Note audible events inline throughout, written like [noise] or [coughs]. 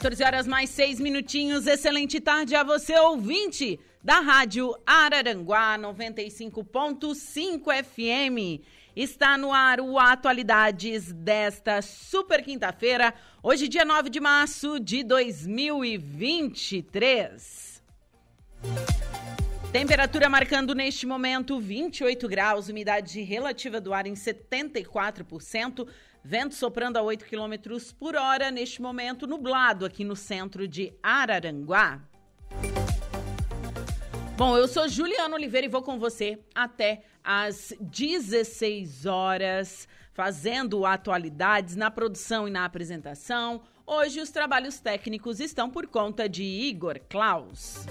14 horas mais 6 minutinhos. Excelente tarde a você, ouvinte da Rádio Araranguá 95.5 FM. Está no ar o Atualidades desta super quinta-feira, hoje, dia 9 de março de 2023. Temperatura marcando neste momento 28 graus, umidade relativa do ar em 74%. Vento soprando a 8 km por hora, neste momento nublado aqui no centro de Araranguá. Bom, eu sou Juliana Oliveira e vou com você até às 16 horas, fazendo atualidades na produção e na apresentação. Hoje os trabalhos técnicos estão por conta de Igor Klaus.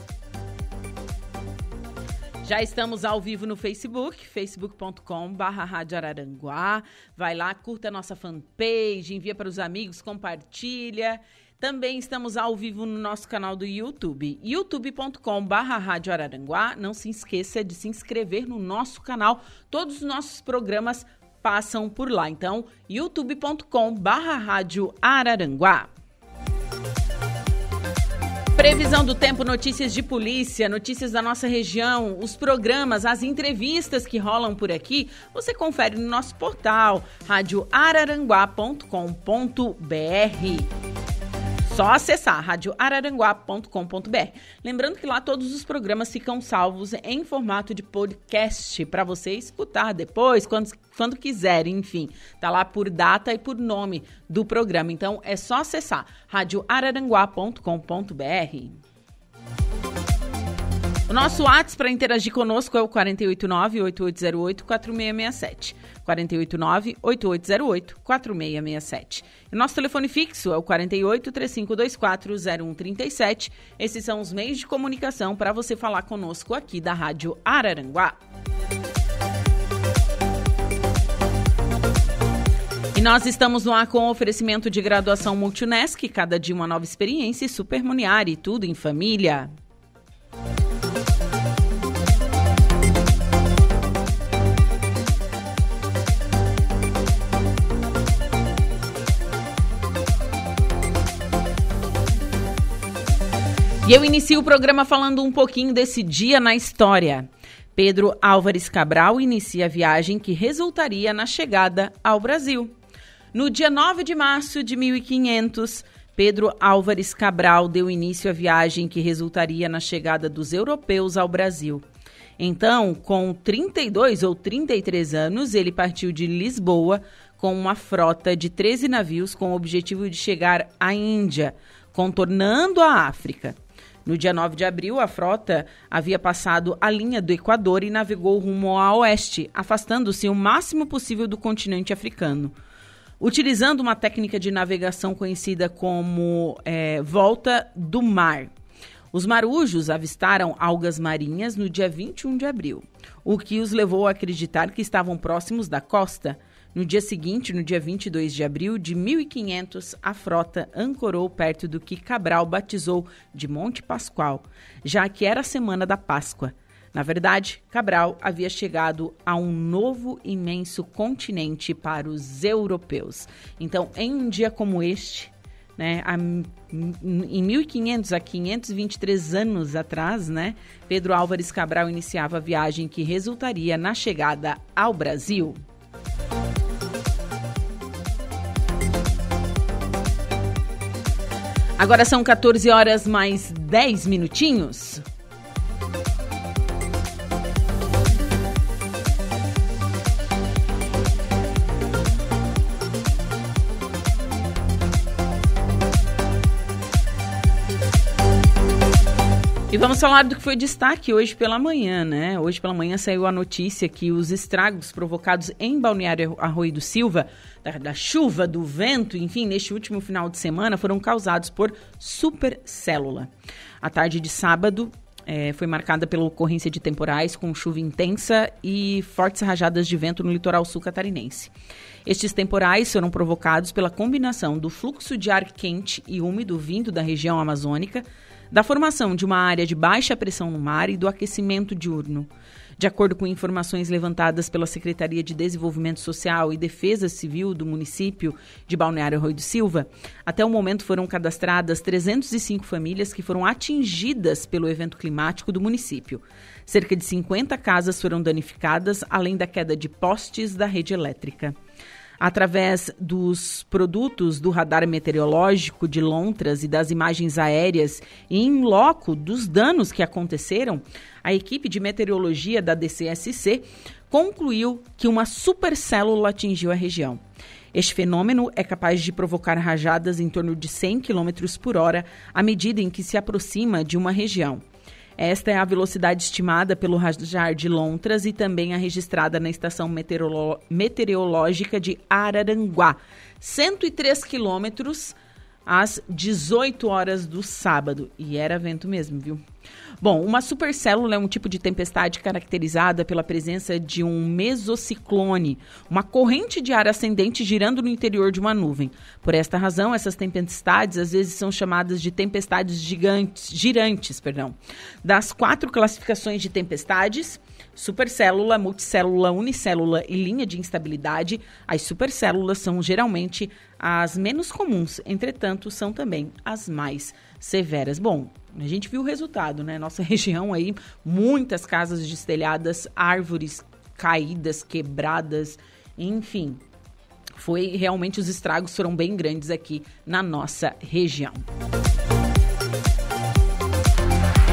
Já estamos ao vivo no Facebook, facebook.com Araranguá. Vai lá, curta a nossa fanpage, envia para os amigos, compartilha. Também estamos ao vivo no nosso canal do YouTube, youtube.com Araranguá. Não se esqueça de se inscrever no nosso canal. Todos os nossos programas passam por lá. Então, youtube.com Araranguá. Previsão do tempo, notícias de polícia, notícias da nossa região, os programas, as entrevistas que rolam por aqui, você confere no nosso portal radioararanguá.com.br. Só acessar radioararanguá.com.br. Lembrando que lá todos os programas ficam salvos em formato de podcast para você escutar depois, quando, quando quiser, enfim. Tá lá por data e por nome do programa. Então é só acessar radioararanguá.com.br. O nosso WhatsApp para interagir conosco é o 489-8808-4667. 489-8808-4667. E nosso telefone fixo é o 48-3524-0137. Esses são os meios de comunicação para você falar conosco aqui da Rádio Araranguá. E nós estamos no ar com oferecimento de graduação Multunesc, cada dia uma nova experiência e Supermuniari, tudo em família. E eu inicio o programa falando um pouquinho desse dia na história. Pedro Álvares Cabral inicia a viagem que resultaria na chegada ao Brasil. No dia 9 de março de 1500, Pedro Álvares Cabral deu início à viagem que resultaria na chegada dos europeus ao Brasil. Então, com 32 ou 33 anos, ele partiu de Lisboa com uma frota de 13 navios com o objetivo de chegar à Índia, contornando a África. No dia 9 de abril, a frota havia passado a linha do Equador e navegou rumo a oeste, afastando-se o máximo possível do continente africano. Utilizando uma técnica de navegação conhecida como é, volta do mar. Os marujos avistaram algas marinhas no dia 21 de abril, o que os levou a acreditar que estavam próximos da costa. No dia seguinte, no dia 22 de abril de 1500, a frota ancorou perto do que Cabral batizou de Monte Pascoal, já que era a semana da Páscoa. Na verdade, Cabral havia chegado a um novo imenso continente para os europeus. Então, em um dia como este, né, a, em 1500 a 523 anos atrás, né, Pedro Álvares Cabral iniciava a viagem que resultaria na chegada ao Brasil. Agora são 14 horas mais 10 minutinhos. Vamos falar do que foi destaque hoje pela manhã, né? Hoje pela manhã saiu a notícia que os estragos provocados em Balneário Arroio do Silva, da, da chuva, do vento, enfim, neste último final de semana, foram causados por supercélula. A tarde de sábado é, foi marcada pela ocorrência de temporais com chuva intensa e fortes rajadas de vento no litoral sul catarinense. Estes temporais foram provocados pela combinação do fluxo de ar quente e úmido vindo da região amazônica, da formação de uma área de baixa pressão no mar e do aquecimento diurno. De acordo com informações levantadas pela Secretaria de Desenvolvimento Social e Defesa Civil do município de Balneário Rui do Silva, até o momento foram cadastradas 305 famílias que foram atingidas pelo evento climático do município. Cerca de 50 casas foram danificadas, além da queda de postes da rede elétrica. Através dos produtos do radar meteorológico de Lontras e das imagens aéreas em loco dos danos que aconteceram, a equipe de meteorologia da DCSC concluiu que uma supercélula atingiu a região. Este fenômeno é capaz de provocar rajadas em torno de 100 km por hora à medida em que se aproxima de uma região. Esta é a velocidade estimada pelo radar de Lontras e também a registrada na estação meteorológica de Araranguá. 103 quilômetros às 18 horas do sábado. E era vento mesmo, viu? Bom, uma supercélula é um tipo de tempestade caracterizada pela presença de um mesociclone, uma corrente de ar ascendente girando no interior de uma nuvem. Por esta razão, essas tempestades às vezes são chamadas de tempestades gigantes, girantes. Perdão. Das quatro classificações de tempestades, supercélula, multicélula, unicélula e linha de instabilidade, as supercélulas são geralmente as menos comuns, entretanto, são também as mais severas. Bom, a gente viu o resultado, né? Nossa [laughs] região aí, muitas casas destelhadas, árvores caídas, quebradas, enfim. Foi realmente os estragos foram bem grandes aqui na nossa região.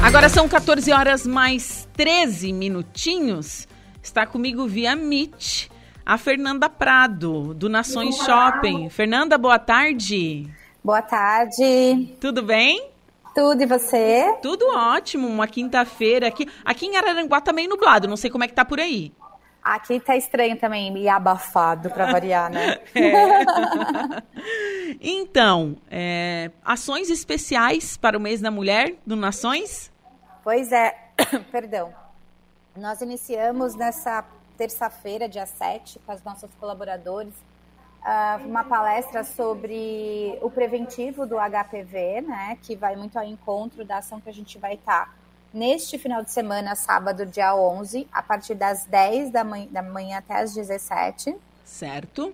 Agora são 14 horas mais 13 minutinhos. Está comigo via Meet a Fernanda Prado, do Nações Shopping. Fernanda, boa tarde. Boa tarde. Tudo bem? Tudo, e você? Tudo ótimo, uma quinta-feira aqui. Aqui em Araranguá tá meio nublado, não sei como é que tá por aí. Aqui tá estranho também, e abafado, para variar, né? [laughs] É. então, é, ações especiais para o mês da mulher do Nações? Pois é, [coughs] perdão. Nós iniciamos nessa terça-feira, dia 7, com as nossas colaboradores, ah, uma palestra sobre o preventivo do HPV, né, que vai muito ao encontro da ação que a gente vai estar neste final de semana, sábado, dia 11, a partir das 10 da manhã, da manhã até as 17. Certo.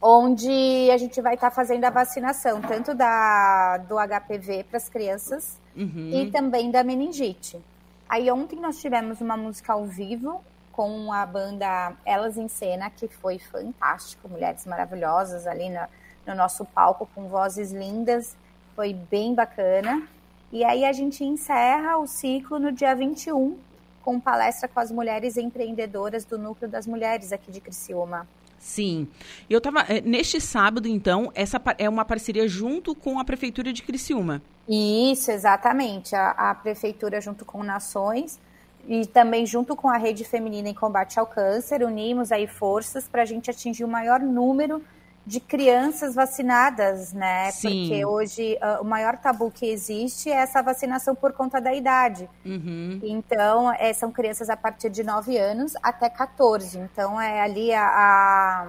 Onde a gente vai estar fazendo a vacinação, tanto da, do HPV para as crianças uhum. e também da meningite. Aí ontem nós tivemos uma música ao vivo com a banda Elas em Cena, que foi fantástico, mulheres maravilhosas ali no, no nosso palco, com vozes lindas, foi bem bacana. E aí a gente encerra o ciclo no dia 21, com palestra com as mulheres empreendedoras do Núcleo das Mulheres aqui de Criciúma. Sim. Eu tava. Eh, neste sábado, então, essa é uma parceria junto com a Prefeitura de Criciúma. Isso, exatamente. A, a Prefeitura, junto com Nações, e também junto com a Rede Feminina em Combate ao Câncer, unimos aí forças para a gente atingir o maior número de crianças vacinadas, né? Sim. Porque hoje uh, o maior tabu que existe é essa vacinação por conta da idade. Uhum. Então, é, são crianças a partir de 9 anos até 14. Então, é ali a, a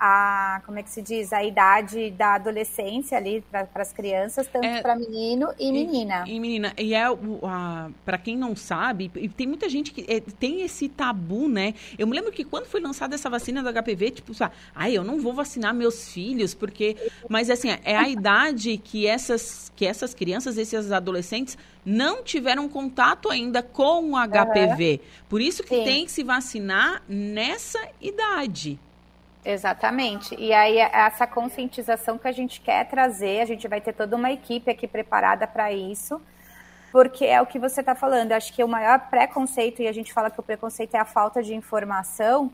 a como é que se diz a idade da adolescência ali para as crianças tanto é, para menino e menina. e, e, menina. E é para quem não sabe e tem muita gente que é, tem esse tabu né? Eu me lembro que quando foi lançada essa vacina do HPV tipo ai eu não vou vacinar meus filhos porque mas assim é a idade que essas que essas crianças esses adolescentes não tiveram contato ainda com o HPV uhum. por isso que Sim. tem que se vacinar nessa idade Exatamente. E aí, é essa conscientização que a gente quer trazer, a gente vai ter toda uma equipe aqui preparada para isso, porque é o que você está falando. Acho que o maior preconceito, e a gente fala que o preconceito é a falta de informação,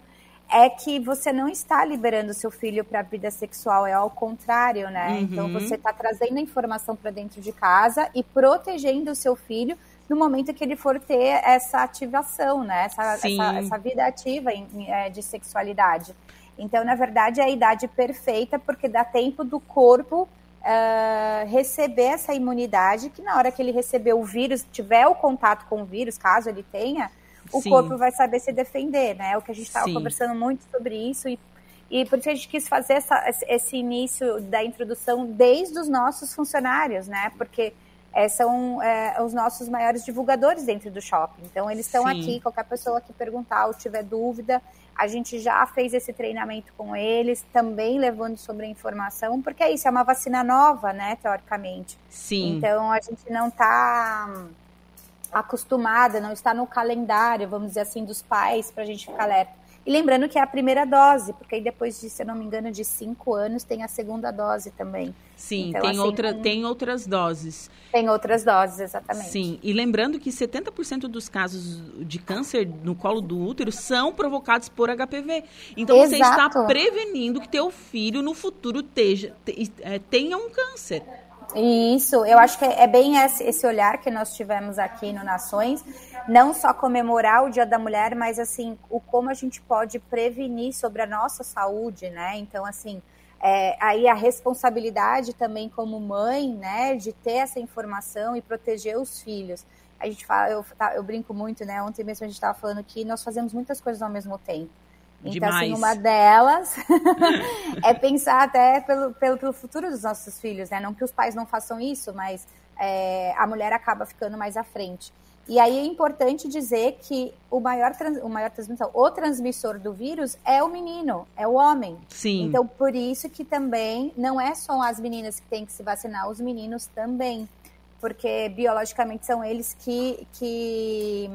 é que você não está liberando seu filho para a vida sexual, é ao contrário, né? Uhum. Então você está trazendo a informação para dentro de casa e protegendo o seu filho no momento que ele for ter essa ativação, né? Essa, essa, essa, vida ativa em, é, de sexualidade. Então, na verdade, é a idade perfeita porque dá tempo do corpo uh, receber essa imunidade, que na hora que ele receber o vírus, tiver o contato com o vírus, caso ele tenha, o Sim. corpo vai saber se defender, né? O que a gente estava conversando muito sobre isso e, e por isso a gente quis fazer essa, esse início da introdução desde os nossos funcionários, né? Porque é, são é, os nossos maiores divulgadores dentro do shopping. Então, eles estão aqui, qualquer pessoa que perguntar ou tiver dúvida, a gente já fez esse treinamento com eles, também levando sobre a informação, porque é isso, é uma vacina nova, né, teoricamente. Sim. Então, a gente não está acostumada, não está no calendário, vamos dizer assim, dos pais para a gente ficar alerta. E lembrando que é a primeira dose, porque aí depois de, se eu não me engano, de cinco anos tem a segunda dose também. Sim, então, tem, assim, outra, um... tem outras doses. Tem outras doses, exatamente. Sim, e lembrando que 70% dos casos de câncer no colo do útero são provocados por HPV. Então Exato. você está prevenindo que teu filho no futuro teja, é, tenha um câncer. Isso, eu acho que é bem esse olhar que nós tivemos aqui no Nações, não só comemorar o Dia da Mulher, mas assim, o como a gente pode prevenir sobre a nossa saúde, né? Então, assim, é, aí a responsabilidade também como mãe, né, de ter essa informação e proteger os filhos. A gente fala, eu, eu brinco muito, né? Ontem mesmo a gente estava falando que nós fazemos muitas coisas ao mesmo tempo. Então, assim, Demais. assim, uma delas [laughs] é pensar até pelo, pelo, pelo, futuro dos nossos filhos, né? Não que os pais não façam isso, mas é, a mulher acaba ficando mais à frente. E aí é importante dizer que o maior, trans, o maior transmissão, o transmissor do vírus é o menino, é o homem. Sim. Então, por isso que também não é só as meninas que têm que se vacinar, os meninos também. Porque biologicamente são eles que, que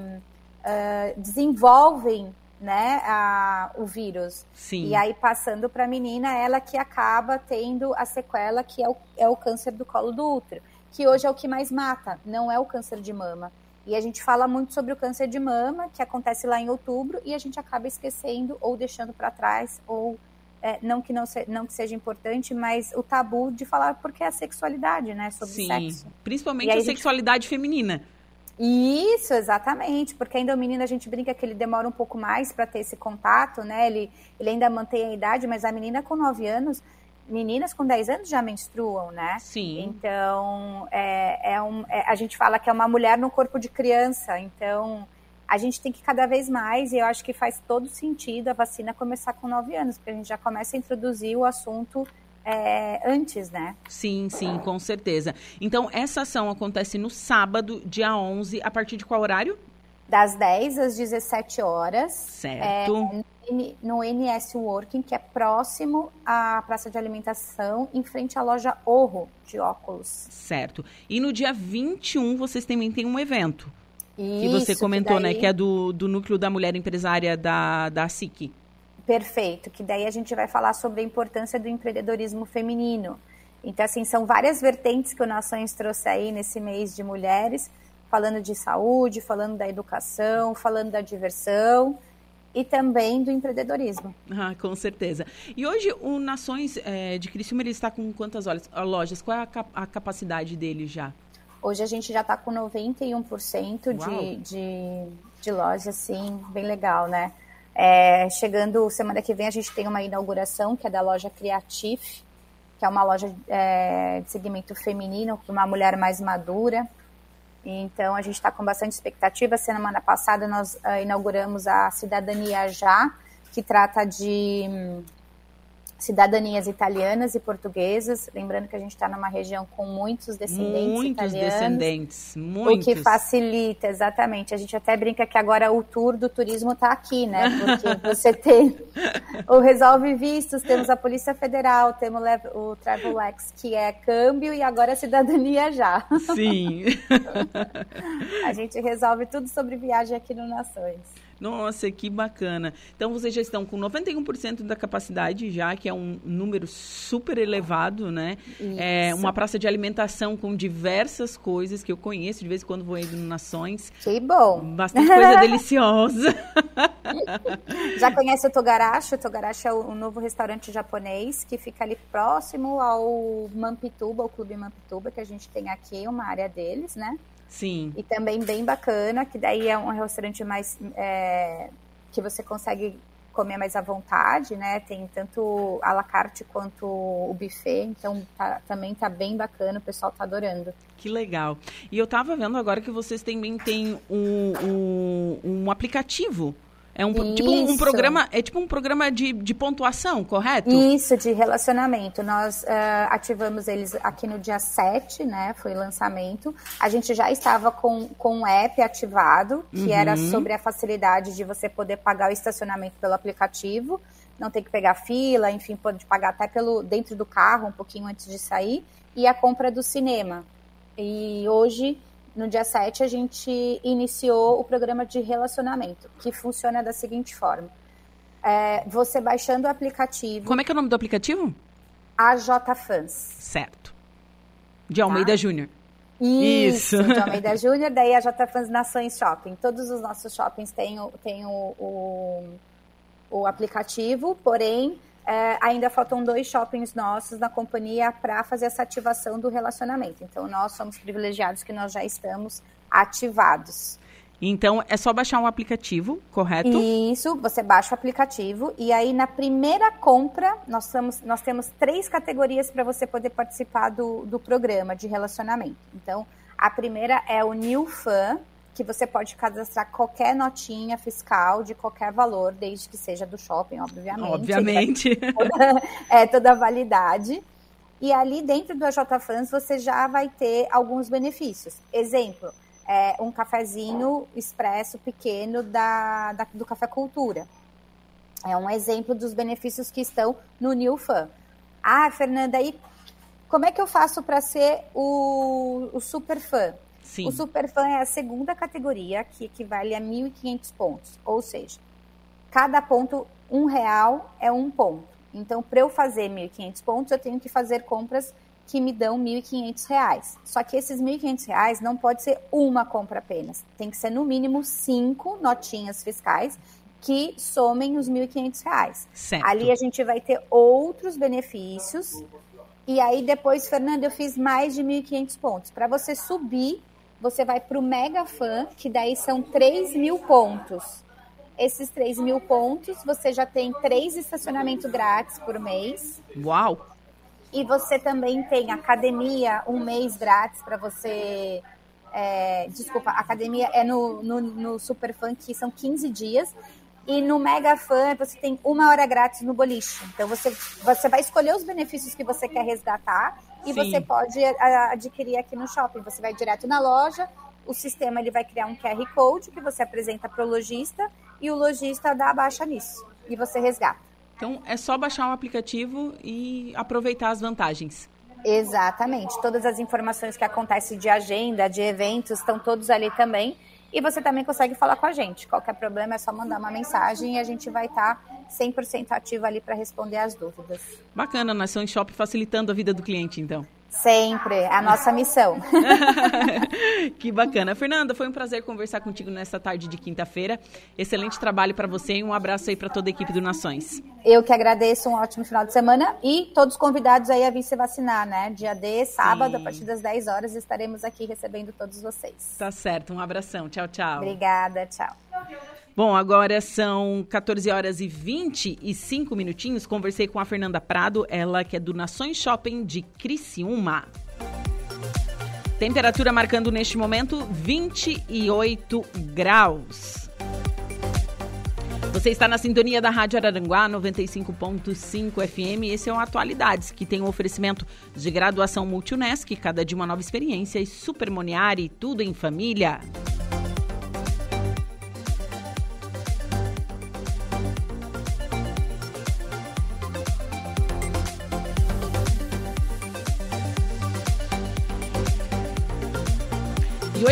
uh, desenvolvem né, a, o vírus. Sim. E aí, passando para a menina, ela que acaba tendo a sequela, que é o, é o câncer do colo do útero, que hoje é o que mais mata, não é o câncer de mama. E a gente fala muito sobre o câncer de mama, que acontece lá em outubro, e a gente acaba esquecendo ou deixando para trás, ou é, não, que não, se, não que seja importante, mas o tabu de falar porque é a sexualidade, né? Sobre Sim, sexo. Principalmente a, a sexualidade gente... feminina. Isso, exatamente, porque ainda o menino a gente brinca que ele demora um pouco mais para ter esse contato, né? Ele, ele ainda mantém a idade, mas a menina com 9 anos, meninas com 10 anos já menstruam, né? Sim. Então, é, é um, é, a gente fala que é uma mulher no corpo de criança, então a gente tem que cada vez mais, e eu acho que faz todo sentido a vacina começar com 9 anos, porque a gente já começa a introduzir o assunto é, antes, né? Sim, sim, com certeza. Então, essa ação acontece no sábado, dia 11, a partir de qual horário? Das 10 às 17 horas. Certo. É, no NS Working, que é próximo à praça de alimentação, em frente à loja Orro de óculos. Certo. E no dia 21, vocês também têm um evento. Isso, que você comentou, que daí... né? Que é do, do núcleo da mulher empresária da, da SIC. Perfeito, que daí a gente vai falar sobre a importância do empreendedorismo feminino. Então, assim, são várias vertentes que o Nações trouxe aí nesse mês de mulheres, falando de saúde, falando da educação, falando da diversão e também do empreendedorismo. Ah, com certeza. E hoje o Nações é, de Criciúma ele está com quantas lojas? Qual é a, a capacidade dele já? Hoje a gente já está com 91% de, de, de lojas, assim, bem legal, né? É, chegando semana que vem, a gente tem uma inauguração que é da loja Creative, que é uma loja é, de segmento feminino, para uma mulher mais madura. Então, a gente está com bastante expectativa. Semana passada, nós uh, inauguramos a Cidadania Já, que trata de hum, cidadanias italianas e portuguesas. Lembrando que a gente está numa região com muitos descendentes muitos italianos. descendentes, muitos. O que facilita, exatamente. A gente até brinca que agora o tour do turismo está aqui, né? Porque [laughs] você tem o Resolve Vistos, temos a Polícia Federal, temos o Travelex, que é câmbio, e agora a cidadania já. Sim. [laughs] a gente resolve tudo sobre viagem aqui no Nações. Nossa, que bacana. Então vocês já estão com 91% da capacidade já, que é um número super elevado, né? É uma praça de alimentação com diversas coisas que eu conheço, de vez em quando vou indo Nações. Que bom. Bastante coisa [laughs] deliciosa. Já conhece o Togarashi? O Togarashi é o, novo restaurante japonês que fica ali próximo ao Mampituba, o Clube Mampituba, que a gente tem aqui, uma área deles, né? Sim. E também bem bacana, que daí é um restaurante mais. É, que você consegue comer mais à vontade, né? Tem tanto a la carte quanto o buffet, então tá, também tá bem bacana, o pessoal tá adorando. Que legal. E eu tava vendo agora que vocês também têm um, um, um aplicativo é um, tipo um, programa, é tipo um programa de, de pontuação, correto? Isso, de relacionamento. Nós uh, ativamos eles aqui no dia 7, né? Foi lançamento. A gente já estava com, com um app ativado, que uhum. era sobre a facilidade de você poder pagar o estacionamento pelo aplicativo. Não ter que pegar fila, enfim, pode pagar até pelo dentro do carro, um pouquinho antes de sair. E a compra do cinema. E hoje no dia 7, a gente iniciou o programa de relacionamento, que funciona da seguinte forma. É, você baixando o aplicativo. Como é que é o nome do aplicativo? AJ Fans. Certo. De Almeida tá? Júnior. Isso, Isso, de Almeida Júnior, daí a J Fans Nações Shopping. Todos os nossos shoppings têm, o, têm o, o, o aplicativo, porém é, ainda faltam dois shoppings nossos na companhia para fazer essa ativação do relacionamento. Então, nós somos privilegiados que nós já estamos ativados. Então, é só baixar um aplicativo, correto? Isso, você baixa o aplicativo e aí na primeira compra, nós, somos, nós temos três categorias para você poder participar do, do programa de relacionamento. Então, a primeira é o New Fan, que você pode cadastrar qualquer notinha fiscal de qualquer valor, desde que seja do shopping, obviamente. Obviamente. [laughs] Toda, é toda a validade. E ali dentro do AJFans você já vai ter alguns benefícios. Exemplo, é um cafezinho expresso pequeno da, da, do Café Cultura. É um exemplo dos benefícios que estão no New Fan. Ah, Fernanda, aí como é que eu faço para ser o, o super fã? Sim. O Superfan é a segunda categoria, que equivale a 1.500 pontos. Ou seja, cada ponto, um real é um ponto. Então, para eu fazer 1.500 pontos, eu tenho que fazer compras que me dão 1.500 reais. Só que esses 1.500 reais não pode ser uma compra apenas. Tem que ser, no mínimo, cinco notinhas fiscais que somem os 1.500 reais. Certo. Ali a gente vai ter outros benefícios. E aí, depois, Fernanda, eu fiz mais de 1.500 pontos. Para você subir você vai para o Mega Fan, que daí são 3 mil pontos. Esses 3 mil pontos, você já tem três estacionamentos grátis por mês. Uau! E você também tem academia, um mês grátis para você. É, desculpa, academia é no, no, no Super Fan, que são 15 dias. E no Mega Fan você tem uma hora grátis no boliche. Então você, você vai escolher os benefícios que você quer resgatar e Sim. você pode adquirir aqui no shopping. Você vai direto na loja, o sistema ele vai criar um QR Code que você apresenta para o lojista e o lojista dá a baixa nisso e você resgata. Então é só baixar o aplicativo e aproveitar as vantagens. Exatamente. Todas as informações que acontecem de agenda, de eventos, estão todos ali também. E você também consegue falar com a gente. Qualquer problema é só mandar uma mensagem e a gente vai estar tá 100% ativo ali para responder as dúvidas. Bacana, Nação Shop facilitando a vida do cliente, então. Sempre, a nossa missão. [laughs] que bacana. Fernanda, foi um prazer conversar contigo nesta tarde de quinta-feira. Excelente trabalho para você e um abraço aí para toda a equipe do Nações. Eu que agradeço, um ótimo final de semana e todos convidados aí a vir se vacinar, né? Dia D, sábado, Sim. a partir das 10 horas, estaremos aqui recebendo todos vocês. Tá certo, um abração. Tchau, tchau. Obrigada, tchau. Bom, agora são 14 horas e 25 minutinhos. Conversei com a Fernanda Prado, ela que é do Nações Shopping de Criciúma. Temperatura marcando neste momento 28 graus. Você está na sintonia da Rádio Araranguá 95.5 FM. Esse é o Atualidades, que tem um oferecimento de graduação Multunesc, cada dia uma nova experiência, e Supermoniari, tudo em família.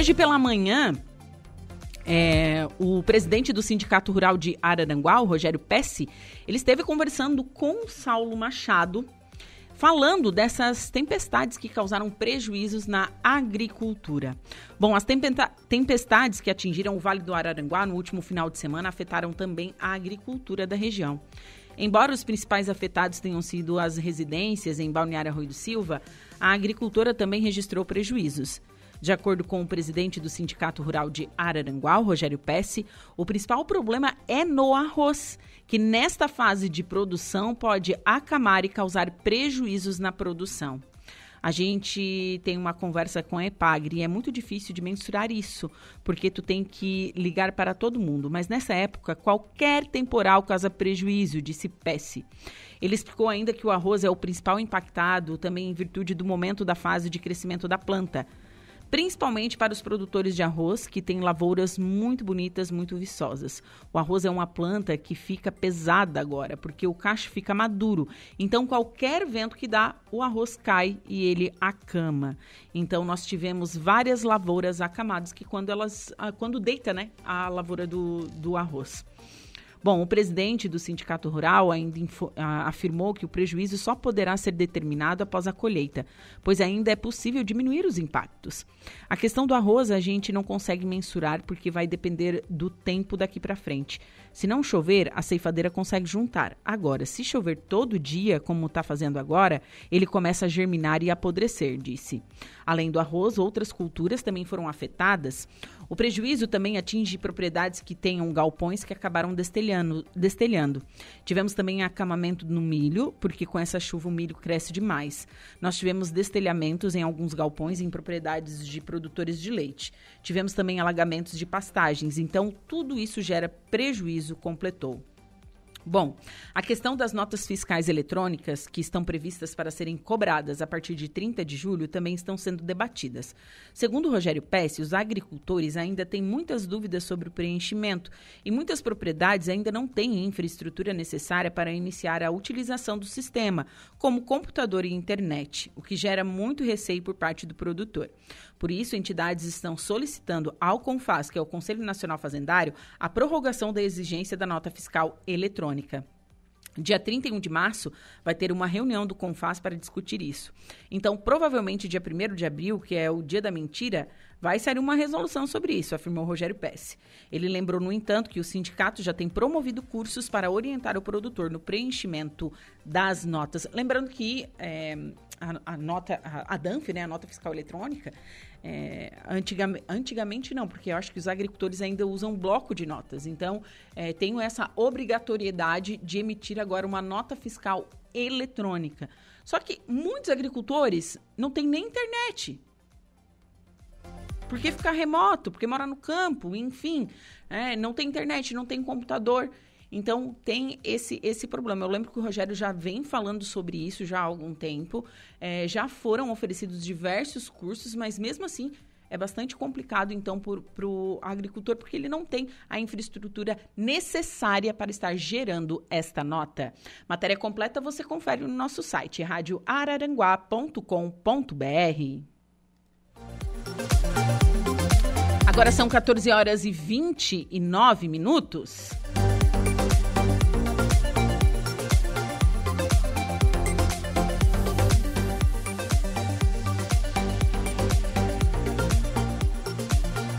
Hoje pela manhã É, o presidente do Sindicato Rural de Araranguá, Rogério Pesce, ele esteve conversando com Saulo Machado, falando dessas tempestades que causaram prejuízos na agricultura. Bom, as tempestades que atingiram o Vale do Araranguá no último final de semana afetaram também a agricultura da região. Embora os principais afetados tenham sido as residências em Balneário Rui do Silva, a agricultura também registrou prejuízos. De acordo com o presidente do Sindicato Rural de Araranguá, Rogério Pesce, o principal problema é no arroz, que nesta fase de produção pode acamar e causar prejuízos na produção. A gente tem uma conversa com a Epagre e é muito difícil de mensurar isso, porque tu tem que ligar para todo mundo. Mas nessa época, qualquer temporal causa prejuízo, disse Pesce. Ele explicou ainda que o arroz é o principal impactado, também em virtude do momento da fase de crescimento da planta principalmente para os produtores de arroz, que têm lavouras muito bonitas, muito viçosas. O arroz é uma planta que fica pesada agora, porque o cacho fica maduro. Então, qualquer vento que dá, o arroz cai e ele acama. Então, nós tivemos várias lavouras acamadas que quando elas, ah, quando deita, né, a lavoura do, do arroz. Bom, o presidente do Sindicato Rural ainda afirmou que o prejuízo só poderá ser determinado após a colheita, pois ainda é possível diminuir os impactos. A questão do arroz a gente não consegue mensurar porque vai depender do tempo daqui para frente. Se não chover, a ceifadeira consegue juntar. Agora, se chover todo dia, como está fazendo agora, ele começa a germinar e apodrecer, disse. Além do arroz, outras culturas também foram afetadas. O prejuízo também atinge propriedades que tenham galpões que acabaram destelhando. destelhando. Tivemos também acamamento no milho, porque com essa chuva o milho cresce demais. Nós tivemos destelhamentos em alguns galpões em propriedades de produtores de leite. Tivemos também alagamentos de pastagens. Então, tudo isso gera prejuízo completou. Bom, a questão das notas fiscais eletrônicas, que estão previstas para serem cobradas a partir de 30 de julho, também estão sendo debatidas. Segundo Rogério Pesce, os agricultores ainda têm muitas dúvidas sobre o preenchimento e muitas propriedades ainda não têm infraestrutura necessária para iniciar a utilização do sistema, como computador e internet, o que gera muito receio por parte do produtor. Por isso, entidades estão solicitando ao CONFAS, que é o Conselho Nacional Fazendário, a prorrogação da exigência da nota fiscal eletrônica. Dia 31 de março vai ter uma reunião do CONFAS para discutir isso. Então, provavelmente dia 1 de abril, que é o dia da mentira, vai sair uma resolução sobre isso, afirmou Rogério Pesce. Ele lembrou, no entanto, que o sindicato já tem promovido cursos para orientar o produtor no preenchimento das notas. Lembrando que é, a, a, nota, a, a DANF, né, a nota fiscal eletrônica, é, antigamente, não, porque eu acho que os agricultores ainda usam bloco de notas. Então, é, tenho essa obrigatoriedade de emitir agora uma nota fiscal eletrônica. Só que muitos agricultores não têm nem internet. Porque ficar remoto, porque mora no campo, enfim, é, não tem internet, não tem computador. Então tem esse, esse problema. Eu lembro que o Rogério já vem falando sobre isso já há algum tempo. É, já foram oferecidos diversos cursos, mas mesmo assim é bastante complicado, então, para o agricultor, porque ele não tem a infraestrutura necessária para estar gerando esta nota. Matéria completa você confere no nosso site, radioararanguá.com.br. Agora são 14 horas e 29 minutos.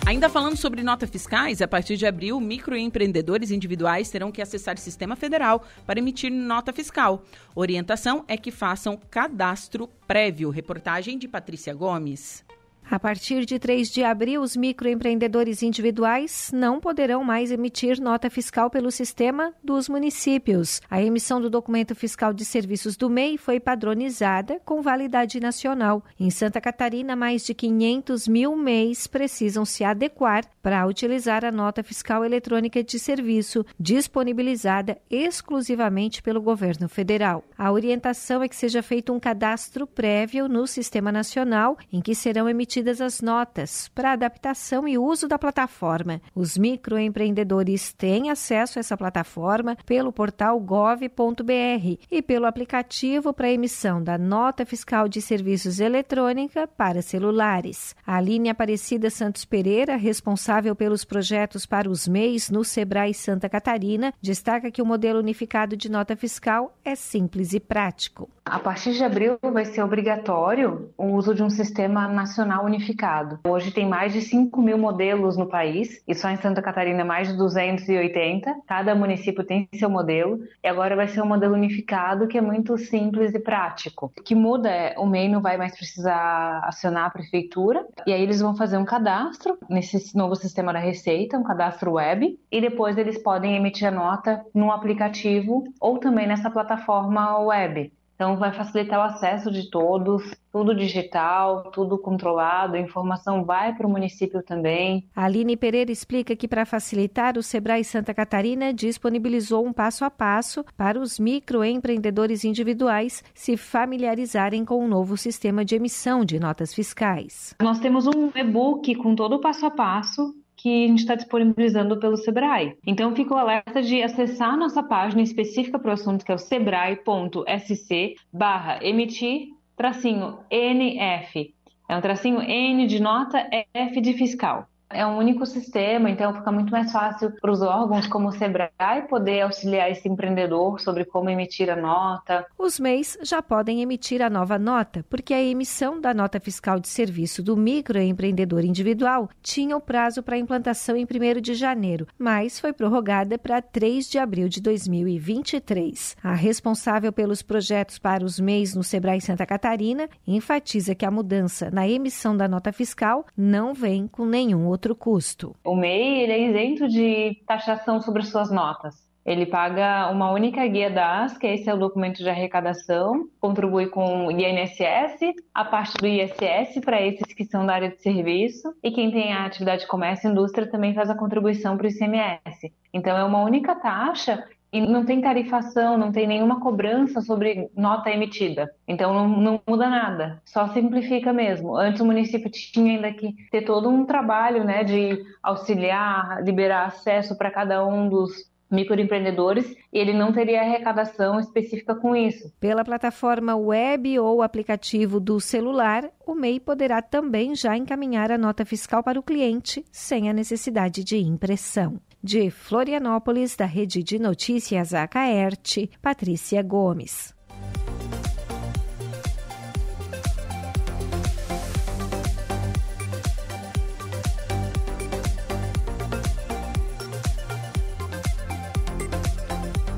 Ainda falando sobre notas fiscais, a partir de abril, microempreendedores individuais terão que acessar o Sistema Federal para emitir nota fiscal. Orientação é que façam cadastro prévio. Reportagem de Patrícia Gomes. A partir de 3 de abril, os microempreendedores individuais não poderão mais emitir nota fiscal pelo sistema dos municípios. A emissão do documento fiscal de serviços do MEI foi padronizada com validade nacional. Em Santa Catarina, mais de 500 mil MEIs precisam se adequar para utilizar a nota fiscal eletrônica de serviço, disponibilizada exclusivamente pelo governo federal. A orientação é que seja feito um cadastro prévio no Sistema Nacional, em que serão emitidos emitidas as notas para adaptação e uso da plataforma. Os microempreendedores têm acesso a essa plataforma pelo portal gov.br e pelo aplicativo para emissão da nota fiscal de serviços eletrônica para celulares. A Aline Aparecida Santos Pereira, responsável pelos projetos para os MEIs no Sebrae Santa Catarina, destaca que o modelo unificado de nota fiscal é simples e prático. A partir de abril vai ser obrigatório o uso de um sistema nacional unificado. Hoje tem mais de 5 mil modelos no país e só em Santa Catarina mais de 280. Cada município tem seu modelo e agora vai ser um modelo unificado que é muito simples e prático. O que muda é o MEI não vai mais precisar acionar a prefeitura e aí eles vão fazer um cadastro nesse novo sistema da Receita, um cadastro web e depois eles podem emitir a nota no aplicativo ou também nessa plataforma web. Então, vai facilitar o acesso de todos, tudo digital, tudo controlado, a informação vai para o município também. A Aline Pereira explica que, para facilitar, o Sebrae Santa Catarina disponibilizou um passo a passo para os microempreendedores individuais se familiarizarem com o novo sistema de emissão de notas fiscais. Nós temos um e-book com todo o passo a passo que a gente está disponibilizando pelo Sebrae. Então, fica o alerta de acessar a nossa página específica para o assunto, que é o sebrae.sc barra emitir tracinho NF. É um tracinho N de nota, F de fiscal. É um único sistema, então fica muito mais fácil para os órgãos como o Sebrae poder auxiliar esse empreendedor sobre como emitir a nota. Os MEIs já podem emitir a nova nota, porque a emissão da nota fiscal de serviço do microempreendedor individual tinha o prazo para implantação em 1 de janeiro, mas foi prorrogada para 3 de abril de 2023. A responsável pelos projetos para os MEIs no Sebrae Santa Catarina enfatiza que a mudança na emissão da nota fiscal não vem com nenhum outro outro custo. O MEI é isento de taxação sobre suas notas. Ele paga uma única guia DAS, que esse é o documento de arrecadação, contribui com o INSS, a parte do ISS para esses que são da área de serviço, e quem tem a atividade de comércio e indústria também faz a contribuição para o ICMS. Então é uma única taxa e não tem tarifação, não tem nenhuma cobrança sobre nota emitida. Então não, não, muda nada, só simplifica mesmo. Antes o município tinha ainda que ter todo um trabalho né, de auxiliar, liberar acesso para cada um dos microempreendedores e ele não teria arrecadação específica com isso. Pela plataforma web ou aplicativo do celular, o MEI poderá também já encaminhar a nota fiscal para o cliente sem a necessidade de impressão. De Florianópolis, da Rede de Notícias Acaerte, Patrícia Gomes.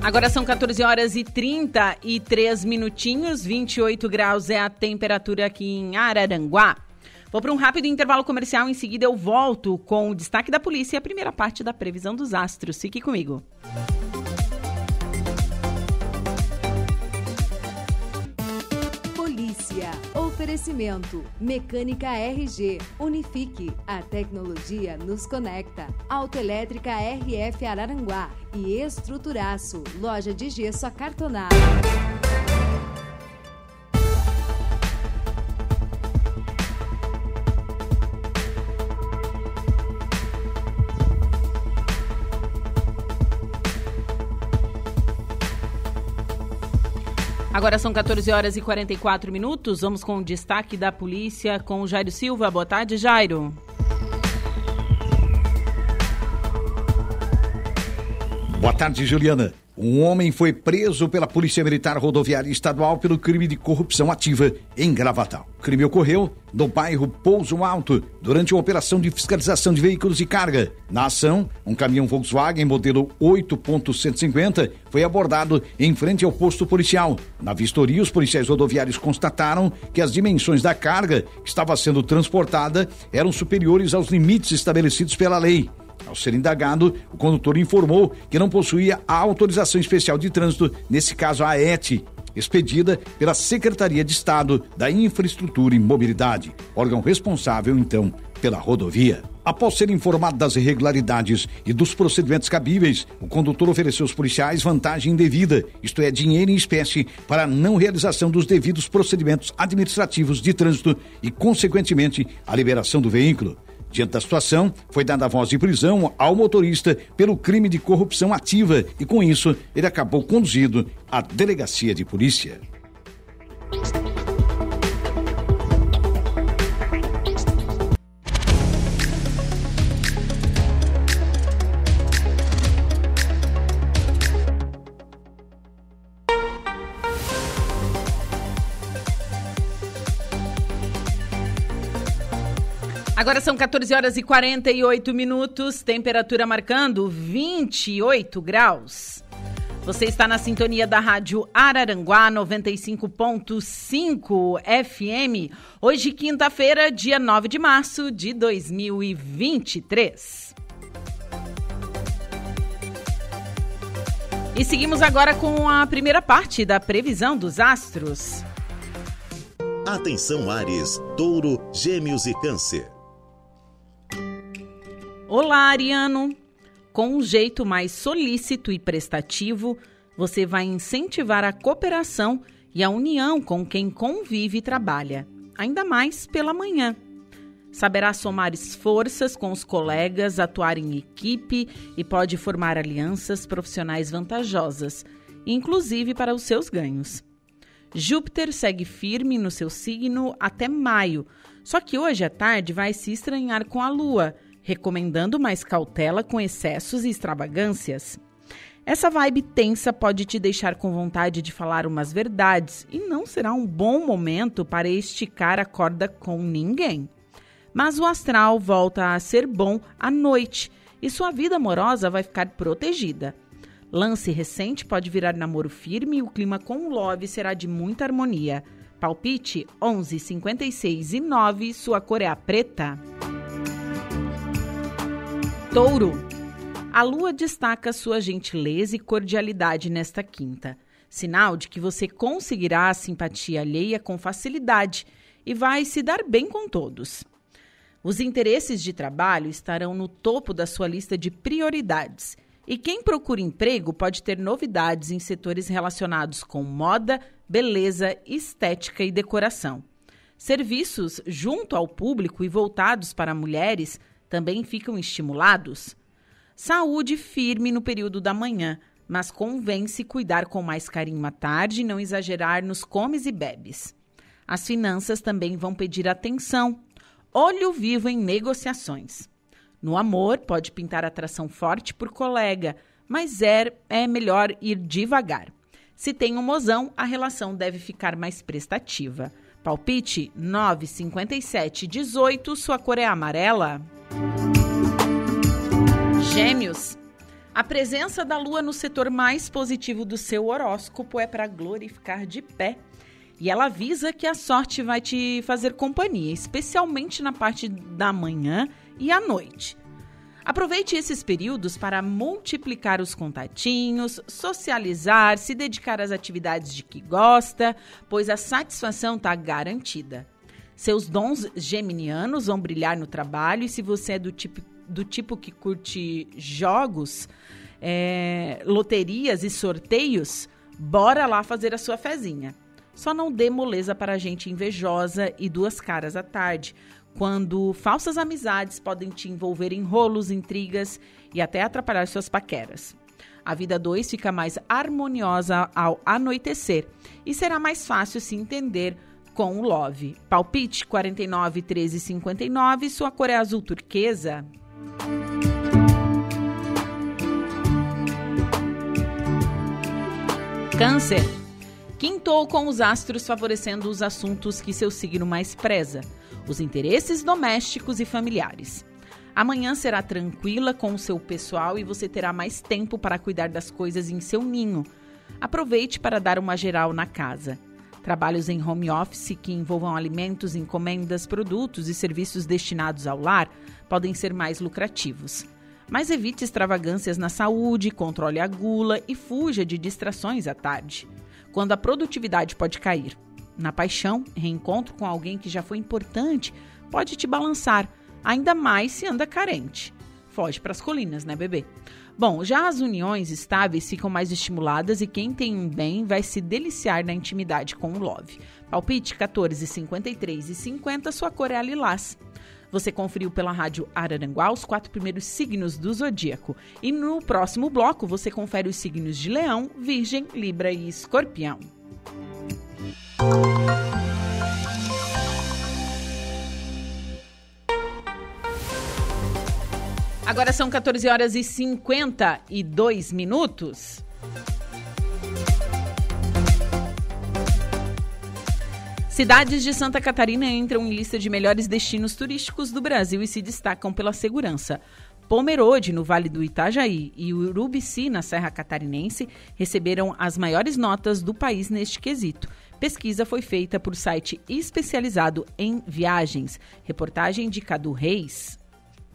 Agora são 14 horas e 33 minutinhos, 28 graus é a temperatura aqui em Araranguá. Vou para um rápido intervalo comercial, em seguida eu volto com o destaque da polícia e a primeira parte da previsão dos astros. Fique comigo. Polícia. Oferecimento. Mecânica RG. Unifique. A tecnologia nos conecta. Autoelétrica RF Araranguá. E Estruturaço. Loja de gesso acartonado. Agora são 14 horas e 44 minutos. Vamos com o destaque da polícia com o Jairo Silva. Boa tarde, Jairo. Boa tarde, Juliana. Um homem foi preso pela Polícia Militar Rodoviária Estadual pelo crime de corrupção ativa em Gravatal. O crime ocorreu no bairro Pouso Alto durante uma operação de fiscalização de veículos de carga. Na ação, um caminhão Volkswagen modelo 8.150 foi abordado em frente ao posto policial. Na vistoria, os policiais rodoviários constataram que as dimensões da carga que estava sendo transportada eram superiores aos limites estabelecidos pela lei. Ao ser indagado, o condutor informou que não possuía a autorização especial de trânsito, nesse caso a ET, expedida pela Secretaria de Estado da Infraestrutura e Mobilidade, órgão responsável então pela rodovia. Após ser informado das irregularidades e dos procedimentos cabíveis, o condutor ofereceu aos policiais vantagem indevida, isto é, dinheiro em espécie, para a não realização dos devidos procedimentos administrativos de trânsito e, consequentemente, a liberação do veículo. Diante da situação, foi dada a voz de prisão ao motorista pelo crime de corrupção ativa e, com isso, ele acabou conduzido à delegacia de polícia. Agora são 14 horas e 48 minutos, temperatura marcando 28 graus. Você está na sintonia da Rádio Araranguá 95.5 FM. Hoje, quinta-feira, dia 9 de março de 2023. E seguimos agora com a primeira parte da previsão dos astros. Atenção, Ares, Touro, Gêmeos e Câncer. Olá, Ariano! Com um jeito mais solícito e prestativo, você vai incentivar a cooperação e a união com quem convive e trabalha, ainda mais pela manhã. Saberá somar esforças com os colegas, atuar em equipe e pode formar alianças profissionais vantajosas, inclusive para os seus ganhos. Júpiter segue firme no seu signo até maio, só que hoje à tarde vai se estranhar com a Lua recomendando mais cautela com excessos e extravagâncias. Essa vibe tensa pode te deixar com vontade de falar umas verdades e não será um bom momento para esticar a corda com ninguém. Mas o astral volta a ser bom à noite e sua vida amorosa vai ficar protegida. Lance recente pode virar namoro firme e o clima com o love será de muita harmonia. Palpite 11, 56 e 9, sua cor é a preta. Touro. A lua destaca sua gentileza e cordialidade nesta quinta, sinal de que você conseguirá a simpatia alheia com facilidade e vai se dar bem com todos. Os interesses de trabalho estarão no topo da sua lista de prioridades. E quem procura emprego pode ter novidades em setores relacionados com moda, beleza, estética e decoração. Serviços junto ao público e voltados para mulheres também ficam estimulados? Saúde firme no período da manhã, mas convém se cuidar com mais carinho à tarde e não exagerar nos comes e bebes. As finanças também vão pedir atenção. Olho vivo em negociações. No amor, pode pintar atração forte por colega, mas é, é melhor ir devagar. Se tem um mozão, a relação deve ficar mais prestativa. Palpite 957 18, sua cor é amarela. Gêmeos. A presença da lua no setor mais positivo do seu horóscopo é para glorificar de pé. E ela avisa que a sorte vai te fazer companhia, especialmente na parte da manhã e à noite. Aproveite esses períodos para multiplicar os contatinhos, socializar, se dedicar às atividades de que gosta, pois a satisfação está garantida. Seus dons geminianos vão brilhar no trabalho e se você é do tipo, do tipo que curte jogos, é, loterias e sorteios, bora lá fazer a sua fezinha. Só não dê moleza para gente invejosa e duas caras à tarde, quando falsas amizades podem te envolver em rolos, intrigas e até atrapalhar suas paqueras. A vida 2 fica mais harmoniosa ao anoitecer e será mais fácil se entender com o Love. Palpite 49 13 59, sua cor é azul turquesa. Câncer. Quintou com os astros favorecendo os assuntos que seu signo mais preza, os interesses domésticos e familiares. Amanhã será tranquila com o seu pessoal e você terá mais tempo para cuidar das coisas em seu ninho. Aproveite para dar uma geral na casa. Trabalhos em home office que envolvam alimentos, encomendas, produtos e serviços destinados ao lar podem ser mais lucrativos. Mas evite extravagâncias na saúde, controle a gula e fuja de distrações à tarde, quando a produtividade pode cair. Na paixão, reencontro com alguém que já foi importante pode te balançar, ainda mais se anda carente. Foge para as colinas, né, bebê? Bom, já as uniões estáveis ficam mais estimuladas e quem tem um bem vai se deliciar na intimidade com o love. Palpite 14, 53 e 50, sua cor é a lilás. Você conferiu pela rádio Araranguá os quatro primeiros signos do zodíaco. E no próximo bloco você confere os signos de Leão, Virgem, Libra e Escorpião. Agora são 14 horas e 52 minutos. Cidades de Santa Catarina entram em lista de melhores destinos turísticos do Brasil e se destacam pela segurança. Pomerode, no Vale do Itajaí, e Urubici, na Serra Catarinense, receberam as maiores notas do país neste quesito. Pesquisa foi feita por site especializado em viagens. Reportagem de Cadu Reis.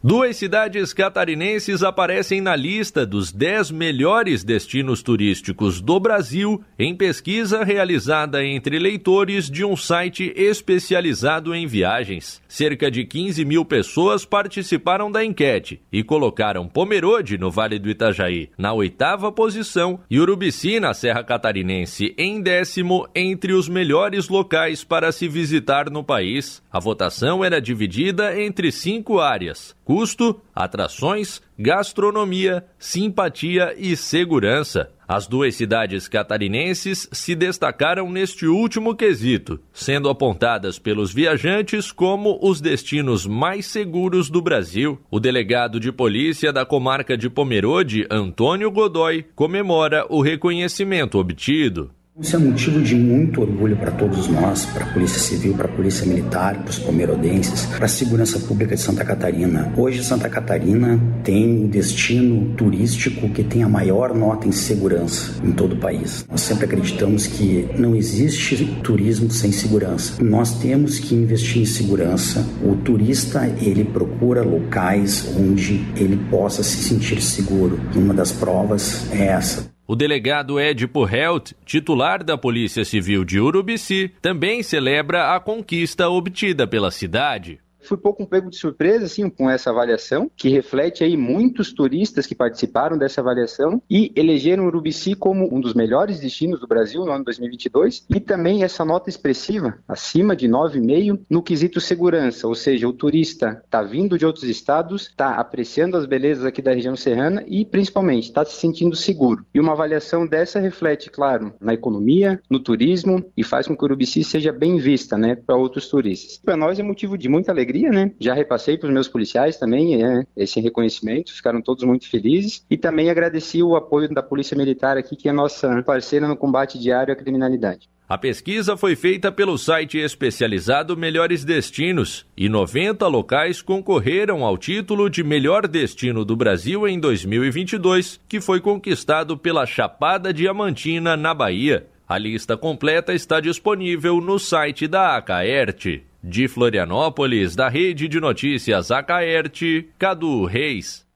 Duas cidades catarinenses aparecem na lista dos 10 melhores destinos turísticos do Brasil em pesquisa realizada entre leitores de um site especializado em viagens. Cerca de 15 mil pessoas participaram da enquete e colocaram Pomerode, no Vale do Itajaí, na oitava posição e Urubici, na Serra Catarinense, em décimo entre os melhores locais para se visitar no país. A votação era dividida entre cinco áreas custo, atrações, gastronomia, simpatia e segurança. As duas cidades catarinenses se destacaram neste último quesito, sendo apontadas pelos viajantes como os destinos mais seguros do Brasil. O delegado de polícia da comarca de Pomerode, Antônio Godoy, comemora o reconhecimento obtido. Isso é motivo de muito orgulho para todos nós, para a Polícia Civil, para a Polícia Militar, para os pomerodenses, para a segurança pública de Santa Catarina. Hoje Santa Catarina tem um destino turístico que tem a maior nota em segurança em todo o país. Nós sempre acreditamos que não existe turismo sem segurança. Nós temos que investir em segurança. O turista, ele procura locais onde ele possa se sentir seguro. E uma das provas é essa. O delegado Edipo Helt, titular da Polícia Civil de Urubici, também celebra a conquista obtida pela cidade fui pouco pego de surpresa assim com essa avaliação, que reflete aí muitos turistas que participaram dessa avaliação e elegeram Urubici como um dos melhores destinos do Brasil no ano 2022 e também essa nota expressiva, acima de 9,5 no quesito segurança, ou seja, o turista está vindo de outros estados, está apreciando as belezas aqui da região serrana e principalmente está se sentindo seguro. E uma avaliação dessa reflete, claro, na economia, no turismo e faz com que Urubici seja bem vista, né, para outros turistas. Para nós é motivo de muita alegria alegria, né? Já repassei para os meus policiais também é, esse reconhecimento, ficaram todos muito felizes. E também agradeci o apoio da Polícia Militar aqui, que é nossa parceira no combate diário à criminalidade. A pesquisa foi feita pelo site especializado Melhores Destinos e 90 locais concorreram ao título de melhor destino do Brasil em 2022, que foi conquistado pela Chapada Diamantina, na Bahia. A lista completa está disponível no site da Acaerte. De Florianópolis, da Rede de Notícias Acaerte, Cadu Reis.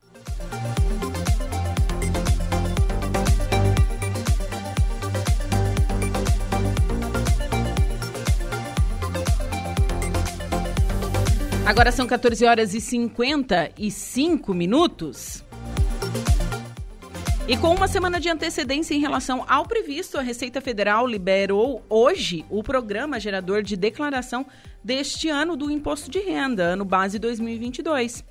Agora são 14 horas e 55 minutos. E com uma semana de antecedência em relação ao previsto, a Receita Federal liberou hoje o programa gerador de declaração deste ano do Imposto de Renda, ano base 2022.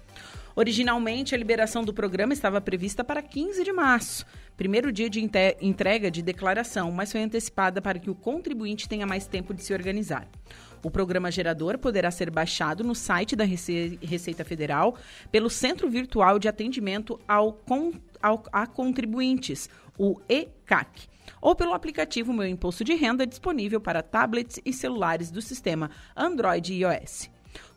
Originalmente, a liberação do programa estava prevista para 15 de março, primeiro dia de entrega de declaração, mas foi antecipada para que o contribuinte tenha mais tempo de se organizar. O programa gerador poderá ser baixado no site da Receita Federal pelo Centro Virtual de Atendimento ao, ao, a Contribuintes, o ECAC, ou pelo aplicativo Meu Imposto de Renda disponível para tablets e celulares do sistema Android e iOS.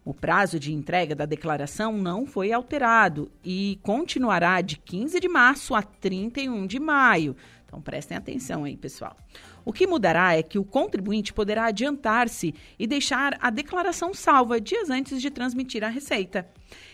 O prazo de entrega da declaração não foi alterado e continuará de 15 de março a 31 de maio. Então prestem atenção aí, pessoal. O que mudará é que o contribuinte poderá adiantar-se e deixar a declaração salva dias antes de transmitir a receita.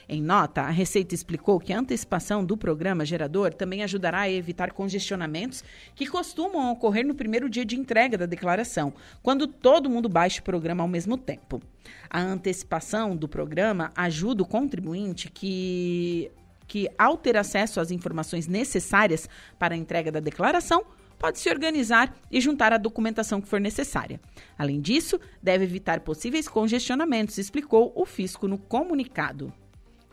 Em nota, a Receita explicou que a antecipação do programa gerador também ajudará a evitar congestionamentos que costumam ocorrer no primeiro dia de entrega da declaração, quando todo mundo baixa o programa ao mesmo tempo. A antecipação do programa ajuda o contribuinte que que, ao ter acesso às informações necessárias para a entrega da declaração, pode se organizar e juntar a documentação que for necessária. Além disso, deve evitar possíveis congestionamentos, explicou o fisco no comunicado.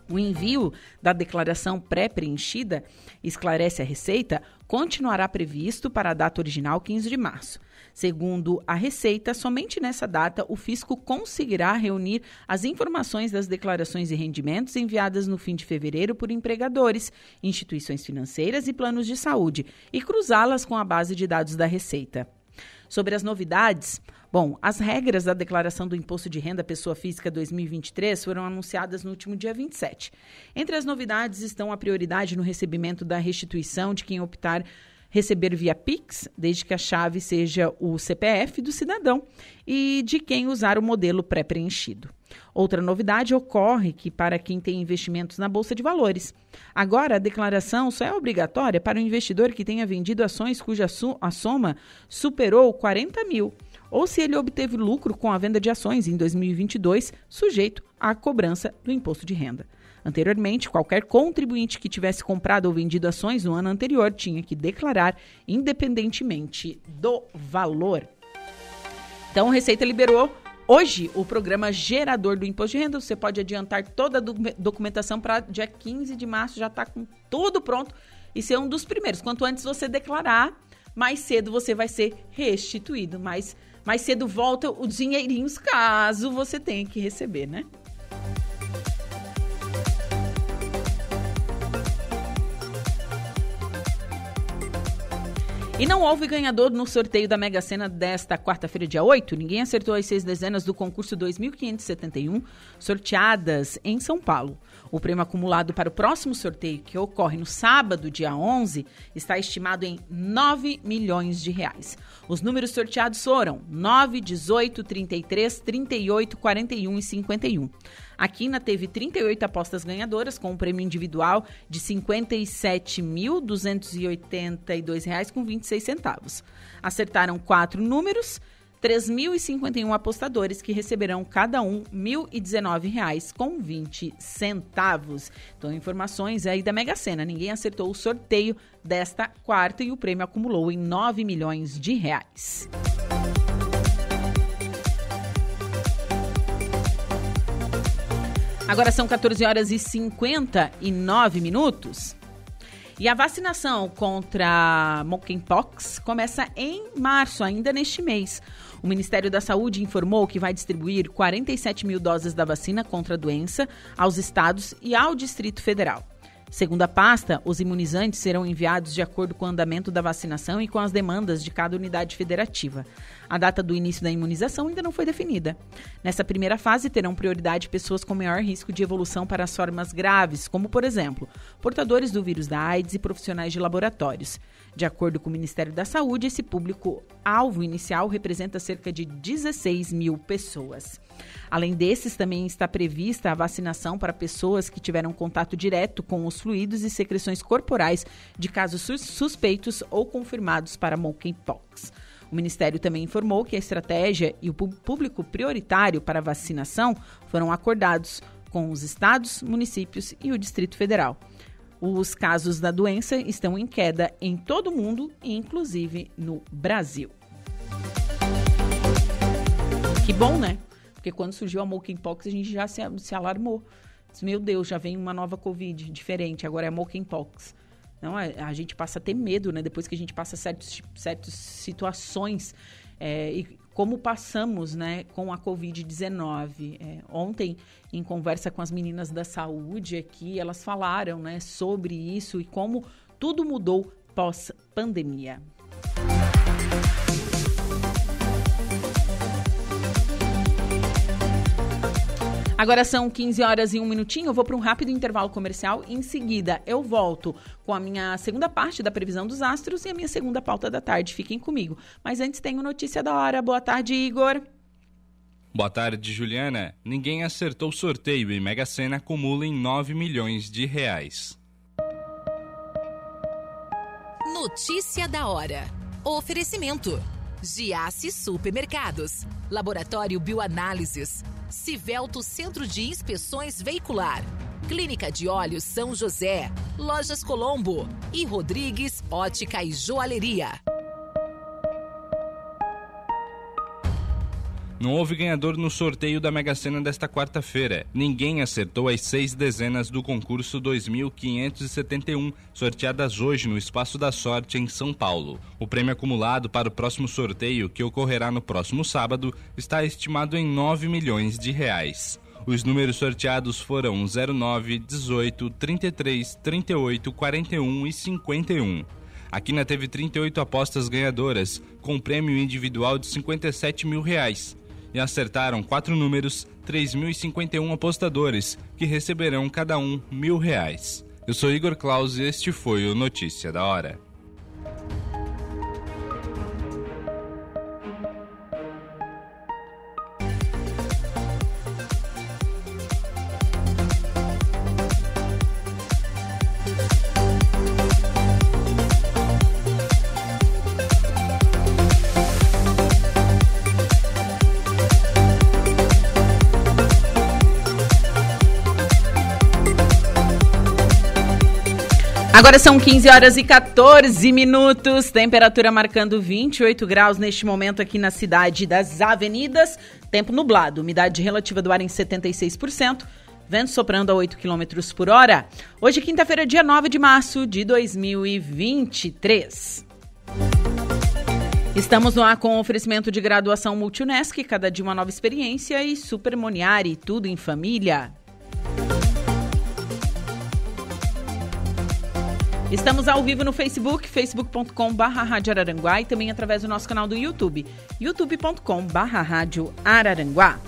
O envio da declaração pré-preenchida, esclarece a Receita, continuará previsto para a data original 15 de março. Segundo a Receita, somente nessa data o fisco conseguirá reunir as informações das declarações e rendimentos enviadas no fim de fevereiro por empregadores, instituições financeiras e planos de saúde e cruzá-las com a base de dados da Receita. Sobre as novidades, bom, as regras da declaração do Imposto de Renda Pessoa Física 2023 foram anunciadas no último dia 27. Entre as novidades estão a prioridade no recebimento da restituição de quem optar receber via Pix, desde que a chave seja o CPF do cidadão e de quem usar o modelo pré-preenchido. Outra novidade ocorre que para quem tem investimentos na Bolsa de Valores. Agora, a declaração só é obrigatória para o investidor que tenha vendido ações cuja a soma superou 40 mil, ou se ele obteve lucro com a venda de ações em 2022, sujeito à cobrança do imposto de renda. Anteriormente, qualquer contribuinte que tivesse comprado ou vendido ações no ano anterior tinha que declarar independentemente do valor. Então, a Receita liberou hoje o programa gerador do imposto de renda. Você pode adiantar toda a documentação para dia 15 de março, já está com tudo pronto e ser um dos primeiros. Quanto antes você declarar, mais cedo você vai ser restituído. Mais, mais cedo volta os dinheirinhos, caso você tenha que receber, né? E não houve ganhador no sorteio da Mega Sena desta quarta-feira, dia 8. Ninguém acertou as seis dezenas do concurso 2571, sorteadas em São Paulo. O prêmio acumulado para o próximo sorteio, que ocorre no sábado, dia 11, está estimado em 9 milhões de reais. Os números sorteados foram 9, 18, 33, 38, 41 e 51. A Quina teve 38 apostas ganhadoras, com um prêmio individual de R$ 57.282,26. Acertaram quatro números. 3.051 apostadores que receberão cada um R$ 1.019,20. Então, informações aí da Mega Sena. Ninguém acertou o sorteio desta quarta e o prêmio acumulou em 9 milhões de reais. Agora são 14 horas e 59 minutos. E a vacinação contra monkeypox começa em março, ainda neste mês. O Ministério da Saúde informou que vai distribuir 47 mil doses da vacina contra a doença aos estados e ao Distrito Federal. Segundo a pasta, os imunizantes serão enviados de acordo com o andamento da vacinação e com as demandas de cada unidade federativa. A data do início da imunização ainda não foi definida. Nessa primeira fase, terão prioridade pessoas com maior risco de evolução para as formas graves, como, por exemplo, portadores do vírus da AIDS e profissionais de laboratórios. De acordo com o Ministério da Saúde, esse público-alvo inicial representa cerca de 16 mil pessoas. Além desses, também está prevista a vacinação para pessoas que tiveram contato direto com os fluidos e secreções corporais de casos suspeitos ou confirmados para monkeypox. O Ministério também informou que a estratégia e o público prioritário para vacinação foram acordados com os estados, municípios e o Distrito Federal. Os casos da doença estão em queda em todo o mundo, inclusive no Brasil. Que bom, né? Porque quando surgiu a monkeypox, a gente já se, se alarmou. Meu Deus, já vem uma nova Covid diferente, agora é a monkeypox. Não, a, a, gente passa a ter medo, né? Depois que a gente passa certos, certas situações. É, e como passamos né, com a Covid-19. É, ontem, em conversa com as meninas da saúde aqui, elas falaram né, sobre isso e como tudo mudou pós-pandemia. Agora são 15 horas e um minutinho. Eu vou para um rápido intervalo comercial. Em seguida, eu volto com a minha segunda parte da previsão dos astros e a minha segunda pauta da tarde. Fiquem comigo. Mas antes, tenho notícia da hora. Boa tarde, Igor. Boa tarde, Juliana. Ninguém acertou o sorteio e Mega Sena acumula em 9 milhões de reais. Notícia da hora. Oferecimento. Giasse Supermercados. Laboratório Bioanálises. Civelto Centro de Inspeções Veicular. Clínica de Olhos São José. Lojas Colombo. E Rodrigues Ótica e Joalheria. Não houve ganhador no sorteio da Mega Sena desta quarta-feira. Ninguém acertou as seis dezenas do concurso 2571, sorteadas hoje no Espaço da Sorte, em São Paulo. O prêmio acumulado para o próximo sorteio, que ocorrerá no próximo sábado, está estimado em 9 milhões de reais. Os números sorteados foram 09, 18, 33, 38, 41 e 51. A Quina teve 38 apostas ganhadoras, com prêmio individual de 57 mil reais e acertaram quatro números, 3.051 apostadores, que receberão cada um mil reais. Eu sou Igor Claus e este foi o Notícia da Hora. Agora são 15 horas e 14 minutos, temperatura marcando 28 graus neste momento aqui na cidade das avenidas. Tempo nublado, umidade relativa do ar em 76%, vento soprando a 8 km por hora. Hoje, quinta-feira, dia 9 de março de 2023. Estamos no ar com oferecimento de graduação Multunesc, cada dia uma nova experiência e Super Moniari, tudo em família. Estamos ao vivo no Facebook, facebook.com.br Rádio Araranguá e também através do nosso canal do YouTube, youtube.com.br Rádio Araranguá.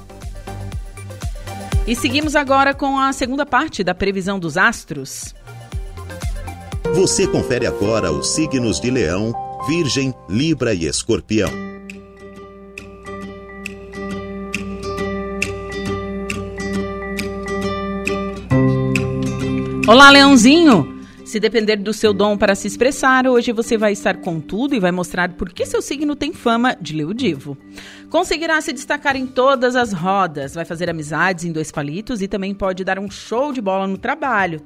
E seguimos agora com a segunda parte da previsão dos astros. Você confere agora os signos de Leão, Virgem, Libra e Escorpião. Olá, Leãozinho! Se depender do seu dom para se expressar, hoje você vai estar com tudo e vai mostrar por que seu signo tem fama de Leo Divo. Conseguirá se destacar em todas as rodas, vai fazer amizades em dois palitos e também pode dar um show de bola no trabalho.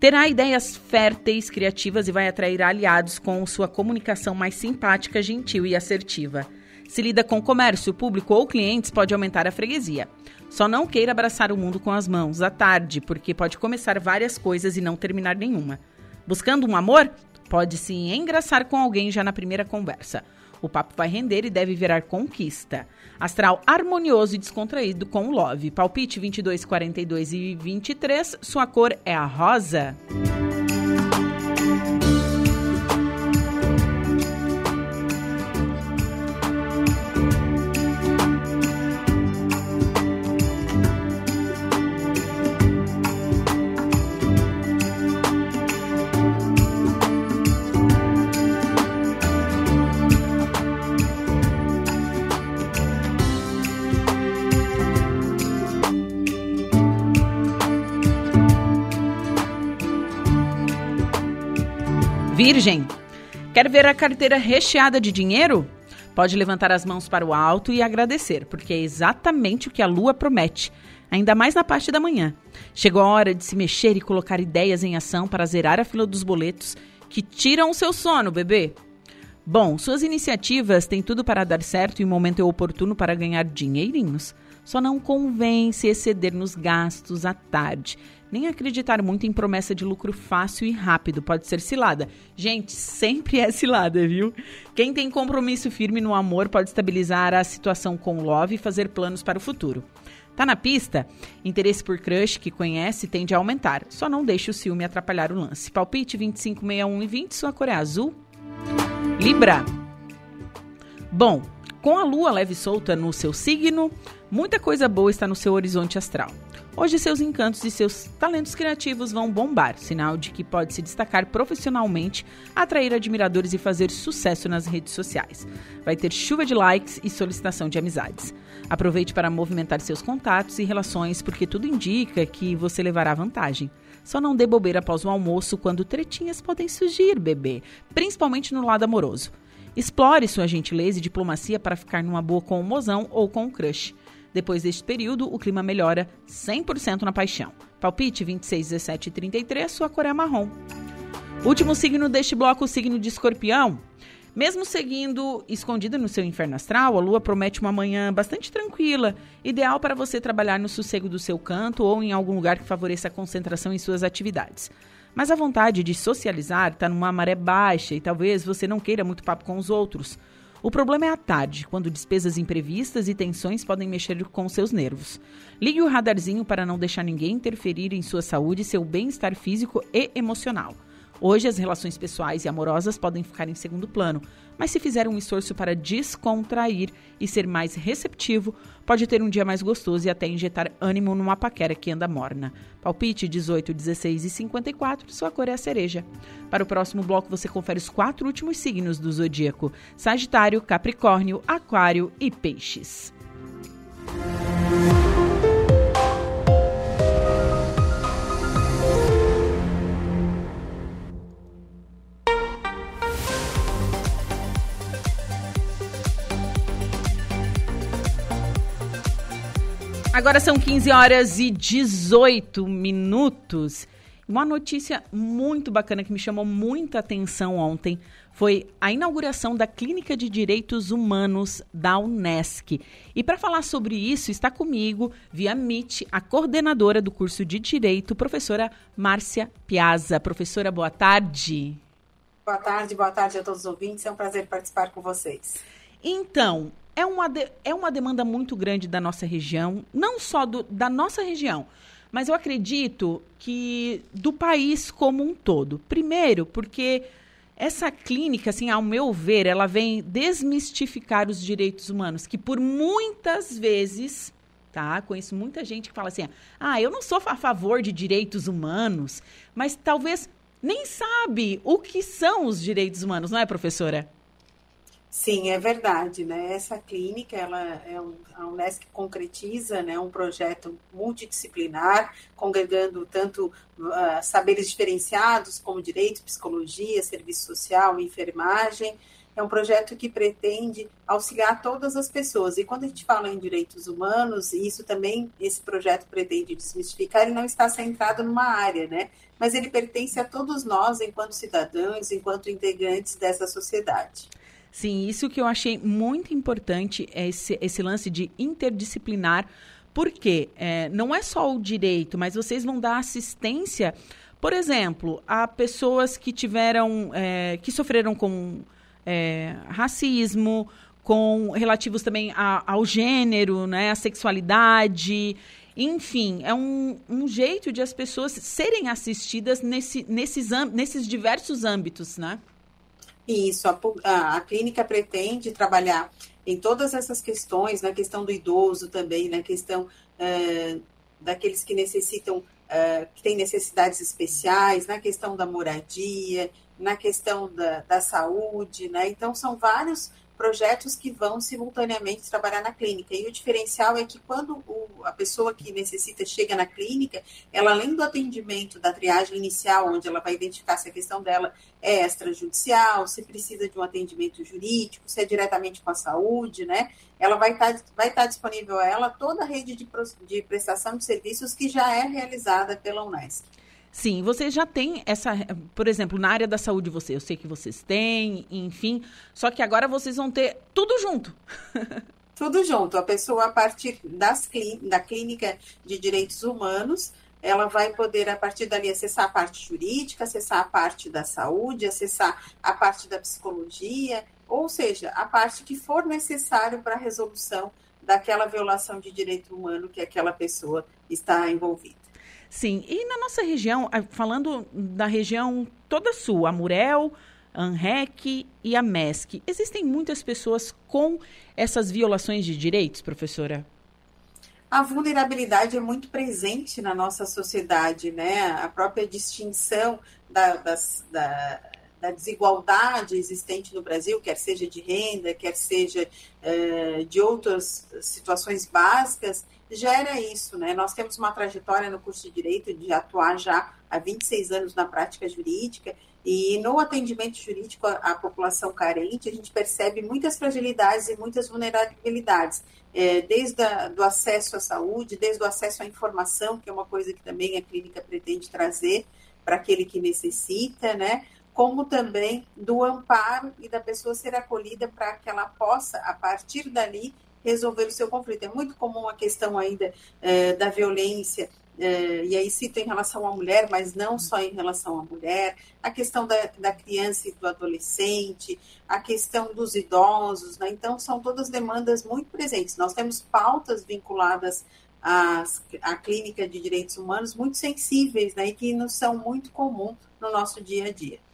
Terá ideias férteis, criativas e vai atrair aliados com sua comunicação mais simpática, gentil e assertiva. Se lida com comércio, público ou clientes, pode aumentar a freguesia. Só não queira abraçar o mundo com as mãos à tarde, porque pode começar várias coisas e não terminar nenhuma. Buscando um amor? Pode se engraçar com alguém já na primeira conversa. O papo vai render e deve virar conquista. Astral harmonioso e descontraído com Love. Palpite 22, 42 e 23. Sua cor é a rosa. Virgem, quer ver a carteira recheada de dinheiro? Pode levantar as mãos para o alto e agradecer, porque é exatamente o que a lua promete, ainda mais na parte da manhã. Chegou a hora de se mexer e colocar ideias em ação para zerar a fila dos boletos que tiram o seu sono, bebê. Bom, suas iniciativas têm tudo para dar certo e o momento é oportuno para ganhar dinheirinhos. Só não convém se exceder nos gastos à tarde nem acreditar muito em promessa de lucro fácil e rápido, pode ser cilada. Gente, sempre é cilada, viu? Quem tem compromisso firme no amor pode estabilizar a situação com love e fazer planos para o futuro. Tá na pista? Interesse por crush que conhece tende a aumentar. Só não deixe o ciúme atrapalhar o lance. Palpite 25, 61 e 20, sua cor é azul. Libra. Bom, com a lua leve e solta no seu signo, Muita coisa boa está no seu horizonte astral. Hoje, seus encantos e seus talentos criativos vão bombar, sinal de que pode se destacar profissionalmente, atrair admiradores e fazer sucesso nas redes sociais. Vai ter chuva de likes e solicitação de amizades. Aproveite para movimentar seus contatos e relações, porque tudo indica que você levará vantagem. Só não dê bobeira após o almoço, quando tretinhas podem surgir, bebê, principalmente no lado amoroso. Explore sua gentileza e diplomacia para ficar numa boa com o mozão ou com o crush. Depois deste período, o clima melhora 100% na paixão. Palpite 26, 17 e 33, sua cor é marrom. Último signo deste bloco, o signo de escorpião. Mesmo seguindo escondida no seu inferno astral, a lua promete uma manhã bastante tranquila, ideal para você trabalhar no sossego do seu canto ou em algum lugar que favoreça a concentração em suas atividades. Mas a vontade de socializar está numa maré baixa e talvez você não queira muito papo com os outros. O problema é à tarde, quando despesas imprevistas e tensões podem mexer com seus nervos. Ligue o radarzinho para não deixar ninguém interferir em sua saúde e seu bem-estar físico e emocional. Hoje, as relações pessoais e amorosas podem ficar em segundo plano, mas se fizer um esforço para descontrair e ser mais receptivo, pode ter um dia mais gostoso e até injetar ânimo numa paquera que anda morna. Palpite 18, 16 e 54, sua cor é a cereja. Para o próximo bloco, você confere os quatro últimos signos do zodíaco: Sagitário, Capricórnio, Aquário e Peixes. Agora são 15 horas e 18 minutos. Uma notícia muito bacana que me chamou muita atenção ontem foi a inauguração da Clínica de Direitos Humanos da Unesc. E para falar sobre isso, está comigo, via Meet, a coordenadora do curso de Direito, professora Márcia Piazza. Professora, boa tarde. Boa tarde, boa tarde a todos os ouvintes. É um prazer participar com vocês. Então, é uma, de, é uma demanda muito grande da nossa região, não só do, da nossa região, mas eu acredito que do país como um todo. Primeiro, porque essa clínica, assim, ao meu ver, ela vem desmistificar os direitos humanos, que por muitas vezes, tá? Conheço muita gente que fala assim: "Ah, eu não sou a favor de direitos humanos", mas talvez nem sabe o que são os direitos humanos, não é, professora? Sim, é verdade, né? Essa clínica, ela é um, a Unesc concretiza, né, um projeto multidisciplinar, congregando tanto uh, saberes diferenciados como direito, psicologia, serviço social, enfermagem. É um projeto que pretende auxiliar todas as pessoas. E quando a gente fala em direitos humanos, isso também esse projeto pretende desmistificar, ele não está centrado numa área, né? Mas ele pertence a todos nós enquanto cidadãos, enquanto integrantes dessa sociedade. Sim, isso que eu achei muito importante, é esse, esse lance de interdisciplinar, porque é, não é só o direito, mas vocês vão dar assistência, por exemplo, a pessoas que tiveram, é, que sofreram com é, racismo, com relativos também a, ao gênero, né, à sexualidade. Enfim, é um, um jeito de as pessoas serem assistidas nesse, nesses, nesses diversos âmbitos, né? Isso, a, a, a, clínica pretende trabalhar em todas essas questões, na questão do idoso também, na questão uh, daqueles que necessitam, uh, que têm necessidades especiais, na questão da moradia, na questão da, da saúde, né? Então, são vários projetos que vão simultaneamente trabalhar na clínica. E o diferencial é que quando o, a pessoa que necessita chega na clínica, ela além do atendimento da triagem inicial, onde ela vai identificar se a questão dela é extrajudicial, se precisa de um atendimento jurídico, se é diretamente com a saúde, né? Ela vai estar, vai estar disponível a ela toda a rede de, de prestação de serviços que já é realizada pela Unesco. Sim, vocês já têm essa, por exemplo, na área da saúde, você, eu sei que vocês têm, enfim, só que agora vocês vão ter tudo junto. [laughs] tudo junto. A pessoa, a partir das, da clínica de direitos humanos, ela vai poder, a partir dali, acessar a parte jurídica, acessar a parte da saúde, acessar a parte da psicologia, ou seja, a parte que for necessário para a resolução daquela violação de direito humano que aquela pessoa está envolvida. Sim, e na nossa região, falando da região toda sul, a ANREC e a MESC, existem muitas pessoas com essas violações de direitos, professora? a vulnerabilidade é muito presente na nossa sociedade, né? A própria distinção da, das, da, da desigualdade existente no Brasil, quer seja de renda, quer seja é, de outras situações básicas, gera isso, né? Nós temos uma trajetória no curso de Direito de atuar já há 26 anos na prática jurídica e no atendimento jurídico à, população carente, a gente percebe muitas fragilidades e muitas vulnerabilidades, é, desde o do acesso à saúde, desde o acesso à informação, que é uma coisa que também a clínica pretende trazer para aquele que necessita, né? Como também do amparo e da pessoa ser acolhida para que ela possa, a partir dali, resolver o seu conflito. É muito comum a questão ainda é, da violência é, e aí cito em relação à mulher, mas não só em relação à mulher, a questão da, da criança e do adolescente, a questão dos idosos, né? então são todas demandas muito presentes. Nós temos pautas vinculadas às, à clínica de direitos humanos muito sensíveis né? e que não são muito comuns no nosso dia a dia.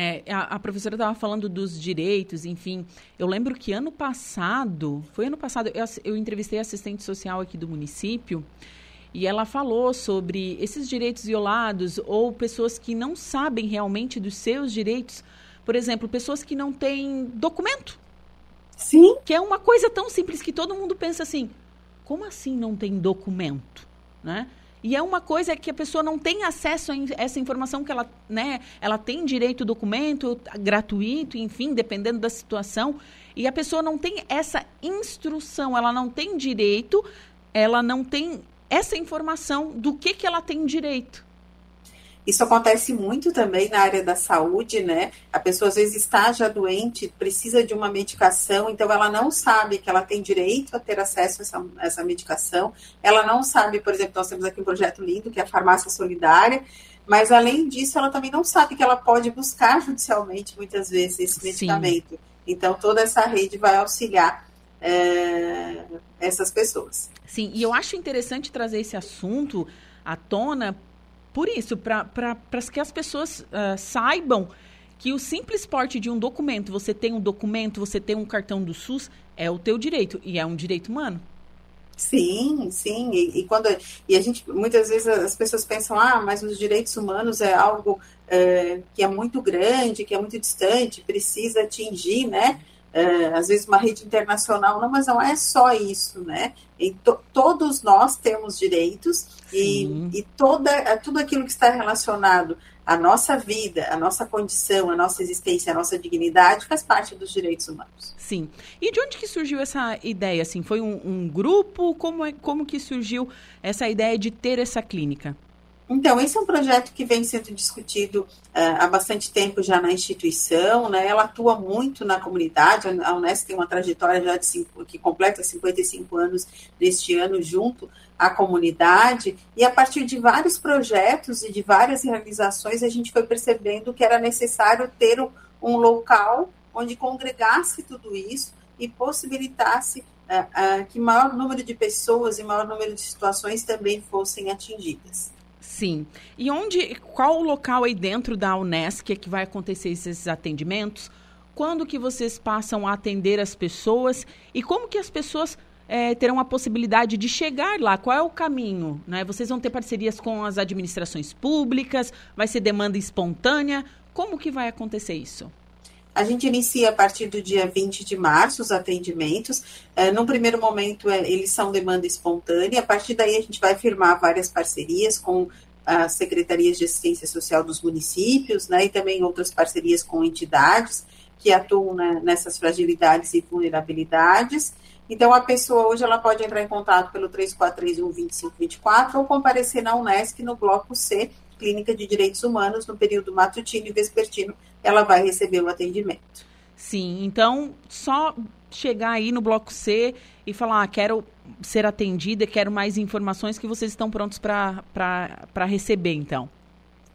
É, a, a, professora estava falando dos direitos, enfim. Eu lembro que ano passado, foi ano passado, eu, eu entrevistei assistente social aqui do município e ela falou sobre esses direitos violados ou pessoas que não sabem realmente dos seus direitos. Por exemplo, pessoas que não têm documento. Sim. Que é uma coisa tão simples que todo mundo pensa assim: como assim não tem documento? Né? E é uma coisa que a pessoa não tem acesso a essa informação que ela, né, ela tem direito ao documento gratuito, enfim, dependendo da situação, e a pessoa não tem essa instrução, ela não tem direito, ela não tem essa informação do que, que ela tem direito. Isso acontece muito também na área da saúde, né? A pessoa às vezes está já doente, precisa de uma medicação, então ela não sabe que ela tem direito a ter acesso a essa, a essa medicação. Ela não sabe, por exemplo, nós temos aqui um projeto lindo que é a farmácia solidária, mas além disso, ela também não sabe que ela pode buscar judicialmente muitas vezes esse medicamento. Sim. Então toda essa rede vai auxiliar é, essas pessoas. Sim, e eu acho interessante trazer esse assunto à tona por isso, para que as pessoas uh, saibam que o simples porte de um documento, você tem um documento, você tem um cartão do SUS, é o teu direito e é um direito humano. Sim, sim. E, e, quando e a gente muitas vezes as pessoas pensam, ah, mas os direitos humanos é algo é, que é muito grande, que é muito distante, precisa atingir, né? É, às vezes uma rede internacional, não, mas não é só isso, né? To, todos nós temos direitos e, e toda, tudo aquilo que está relacionado à nossa vida, à nossa condição, à nossa existência, à nossa dignidade faz parte dos direitos humanos. Sim. E de onde que surgiu essa ideia? Assim, foi um, um grupo? Como, é, como que surgiu essa ideia de ter essa clínica? Então, esse é um projeto que vem sendo discutido uh, há bastante tempo já na instituição, né? Ela atua muito na comunidade, a Unesco tem uma trajetória já de cinco, que completa 55 anos neste ano junto à comunidade, e a partir de vários projetos e de várias realizações, a gente foi percebendo que era necessário ter um, local onde congregasse tudo isso e possibilitasse uh, uh, que maior número de pessoas e maior número de situações também fossem atingidas. Sim. E onde, qual o local aí dentro da Unesc é que vai acontecer esses atendimentos? Quando que vocês passam a atender as pessoas e como que as pessoas é, terão a possibilidade de chegar lá? Qual é o caminho? Né? Vocês vão ter parcerias com as administrações públicas? Vai ser demanda espontânea? Como que vai acontecer isso? A gente inicia a partir do dia 20 de março os atendimentos. É, num primeiro momento, é, eles são demanda espontânea. A partir daí, a gente vai firmar várias parcerias com as secretarias de assistência social dos municípios, né, e também outras parcerias com entidades que atuam né, nessas fragilidades e vulnerabilidades. Então, a pessoa hoje ela pode entrar em contato pelo 3431-2524 ou comparecer na Unesc no bloco C, Clínica de Direitos Humanos, no período matutino e vespertino, ela vai receber o atendimento. Sim, então só chegar aí no bloco C e falar, ah, quero ser atendida, quero mais informações que vocês estão prontos para receber, então.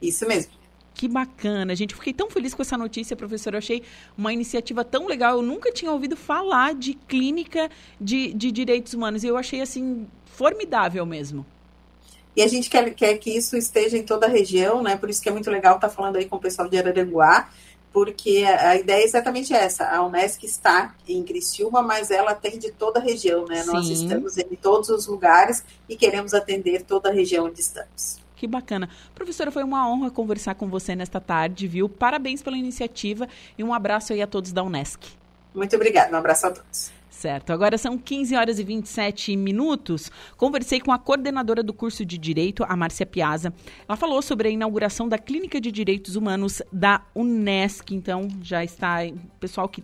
Isso mesmo. Que bacana, gente. Fiquei tão feliz com essa notícia, professora. Eu achei uma iniciativa tão legal. Eu nunca tinha ouvido falar de clínica de, de direitos humanos. E eu achei, assim, formidável mesmo. E a gente quer, quer que isso esteja em toda a região, né? Por isso que é muito legal estar falando aí com o pessoal de Araranguá, porque a ideia é exatamente essa. A Unesc está em Criciúma, mas ela atende toda a região, né? Sim. Nós estamos em todos os lugares e queremos atender toda a região onde estamos. Que bacana. Professora, foi uma honra conversar com você nesta tarde, viu? Parabéns pela iniciativa e um abraço aí a todos da Unesc. Muito obrigada, um abraço a todos. Certo, agora são 15 horas e 27 minutos. Conversei com a coordenadora do curso de Direito, a Márcia Piazza. Ela falou sobre a inauguração da Clínica de Direitos Humanos da Unesc. Então, já está pessoal que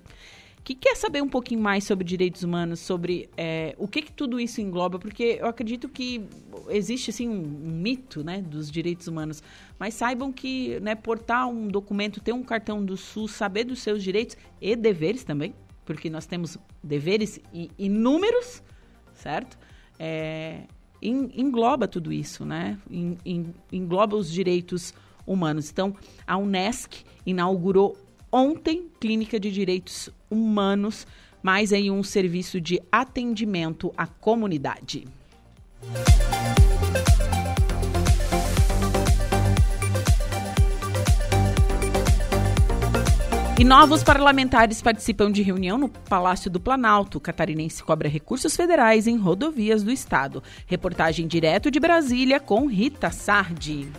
que quer saber um pouquinho mais sobre direitos humanos, sobre é, o que, que tudo isso engloba, porque eu acredito que existe assim um, um, mito, né, dos direitos humanos. Mas saibam que, né, portar um documento, ter um cartão do SUS, saber dos seus direitos e deveres também, porque nós temos deveres inúmeros, certo? É, engloba tudo isso, né? engloba os direitos humanos. Então, a UNESCO inaugurou ontem Clínica de Direitos Humanos, mais aí um serviço de atendimento à comunidade. E novos parlamentares participam de reunião no Palácio do Planalto. Catarinense cobra recursos federais em rodovias do estado. Reportagem direto de Brasília com Rita Sardi.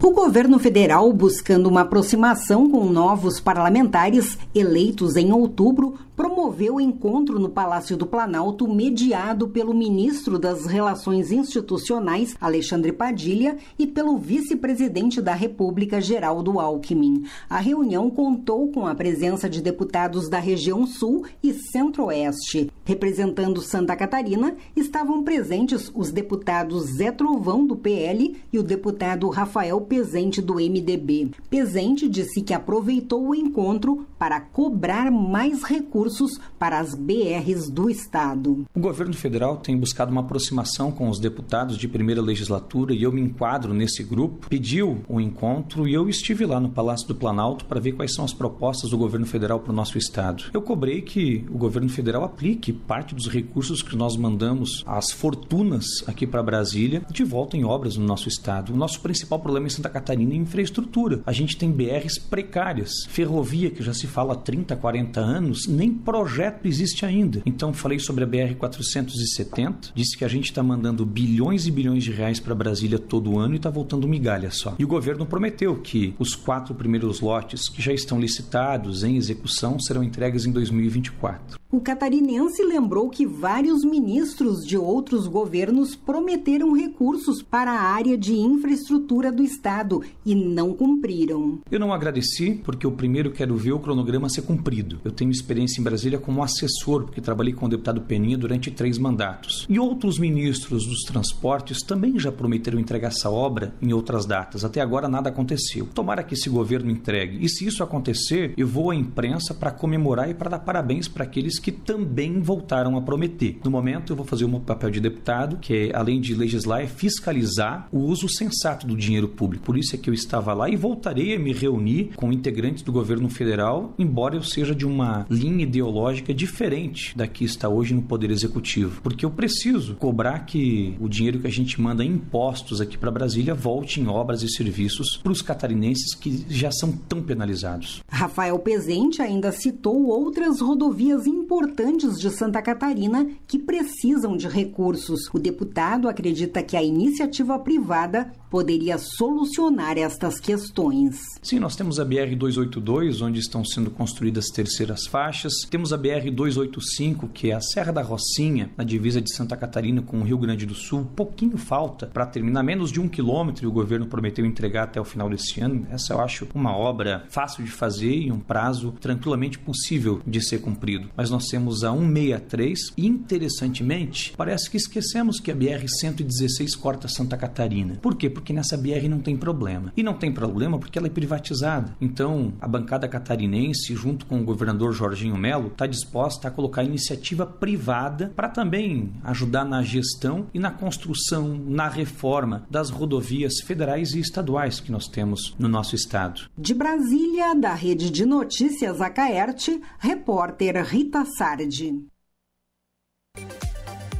O governo federal, buscando uma aproximação com novos parlamentares eleitos em outubro, promoveu o encontro no Palácio do Planalto, mediado pelo ministro das Relações Institucionais, Alexandre Padilha, e pelo vice-presidente da República, Geraldo Alckmin. A reunião contou com a presença de deputados da região Sul e Centro-Oeste. Representando Santa Catarina, estavam presentes os deputados Zé Trovão, do PL, e o deputado Rafael Pezente, do MDB. Pezente disse que aproveitou o encontro para cobrar mais recursos recursos para as BRs do Estado. O governo federal tem buscado uma aproximação com os deputados de primeira legislatura e eu me enquadro nesse grupo. Pediu um encontro e eu estive lá no Palácio do Planalto para ver quais são as propostas do governo federal para o nosso Estado. Eu cobrei que o governo federal aplique parte dos recursos que nós mandamos, as fortunas aqui para Brasília, de volta em obras no nosso Estado. O nosso principal problema em Santa Catarina é infraestrutura. A gente tem BRs precárias, ferrovia que já se fala há 30, 40 anos, nem projeto existe ainda. Então falei sobre a BR 470, disse que a gente está mandando bilhões e bilhões de reais para Brasília todo ano e está voltando migalha só. E o governo prometeu que os quatro primeiros lotes que já estão licitados em execução serão entregues em 2024. O catarinense lembrou que vários ministros de outros governos prometeram recursos para a área de infraestrutura do Estado e não cumpriram. Eu não agradeci porque eu primeiro quero ver o cronograma ser cumprido. Eu tenho experiência em Brasília como assessor, porque trabalhei com o deputado Peninha durante três mandatos. E outros ministros dos transportes também já prometeram entregar essa obra em outras datas. Até agora nada aconteceu. Tomara que esse governo entregue. E se isso acontecer, eu vou à imprensa para comemorar e para dar parabéns para aqueles que também voltaram a prometer. No momento, eu vou fazer o meu papel de deputado, que é, além de legislar, é fiscalizar o uso sensato do dinheiro público. Por isso é que eu estava lá e voltarei a me reunir com integrantes do governo federal, embora eu seja de uma linha ideológica diferente da que está hoje no Poder Executivo. Porque eu preciso cobrar que o dinheiro que a gente manda em impostos aqui para Brasília volte em obras e serviços para os catarinenses que já são tão penalizados. Rafael Pezente ainda citou outras rodovias importantes importantes de Santa Catarina que precisam de recursos. O deputado acredita que a iniciativa privada poderia solucionar estas questões. Sim, nós temos a BR 282, onde estão sendo construídas terceiras faixas. Temos a BR 285, que é a Serra da Rocinha, na divisa de Santa Catarina com o Rio Grande do Sul. Pouquinho falta para terminar, menos de um quilômetro, e o governo prometeu entregar até o final desse ano. Essa eu acho uma obra fácil de fazer e um prazo tranquilamente possível de ser cumprido. Mas nós temos a 163 e, interessantemente, parece que esquecemos que a BR 116 corta Santa Catarina. Por quê? Porque nessa BR não tem problema. E não tem problema porque ela é privatizada. Então, a bancada catarinense, junto com o governador Jorginho Melo, está disposta a colocar iniciativa privada para também ajudar na gestão e na construção, na reforma das rodovias federais e estaduais que nós temos no nosso estado. De Brasília, da Rede de Notícias Acaerte, repórter Rita Sardi.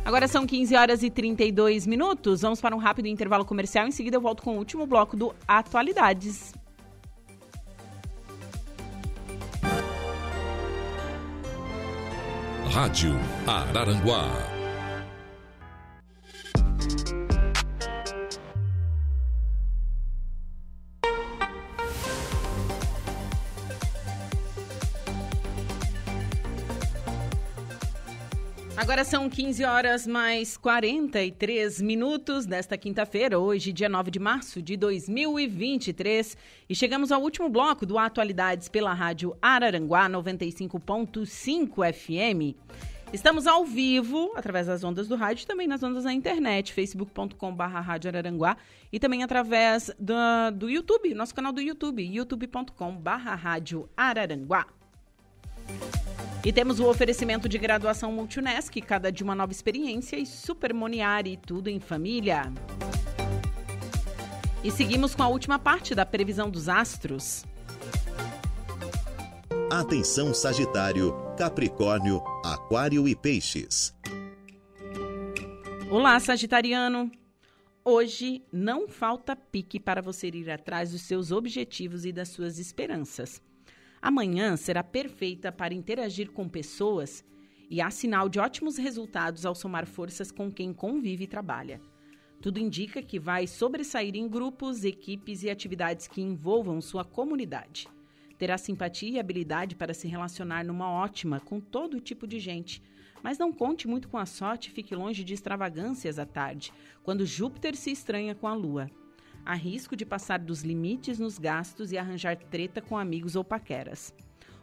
Agora são 15 horas e 32 minutos. Vamos para um rápido intervalo comercial. Em seguida, eu volto com o último bloco do Atualidades. Rádio Araranguá Agora são 15 horas mais 43 minutos desta quinta-feira, hoje, dia 9 de março de 2023. E chegamos ao último bloco do Atualidades pela Rádio Araranguá 95.5 FM. Estamos ao vivo, através das ondas do rádio também nas ondas da internet, facebook.com.br Araranguá e também através do, do YouTube, nosso canal do YouTube, youtube.com.br Araranguá. E temos o oferecimento de graduação Multunesc, cada de uma nova experiência e Super Moniari, tudo em família. E seguimos com a última parte da previsão dos astros. Atenção Sagitário, Capricórnio, Aquário e Peixes. Olá, Sagitariano. Hoje não falta pique para você ir atrás dos seus objetivos e das suas esperanças. Amanhã será perfeita para interagir com pessoas e há sinal de ótimos resultados ao somar forças com quem convive e trabalha. Tudo indica que vai sobressair em grupos, equipes e atividades que envolvam sua comunidade. Terá simpatia e habilidade para se relacionar numa ótima com todo tipo de gente. Mas não conte muito com a sorte e fique longe de extravagâncias à tarde, quando Júpiter se estranha com a Lua. Há risco de passar dos limites nos gastos e arranjar treta com amigos ou paqueras.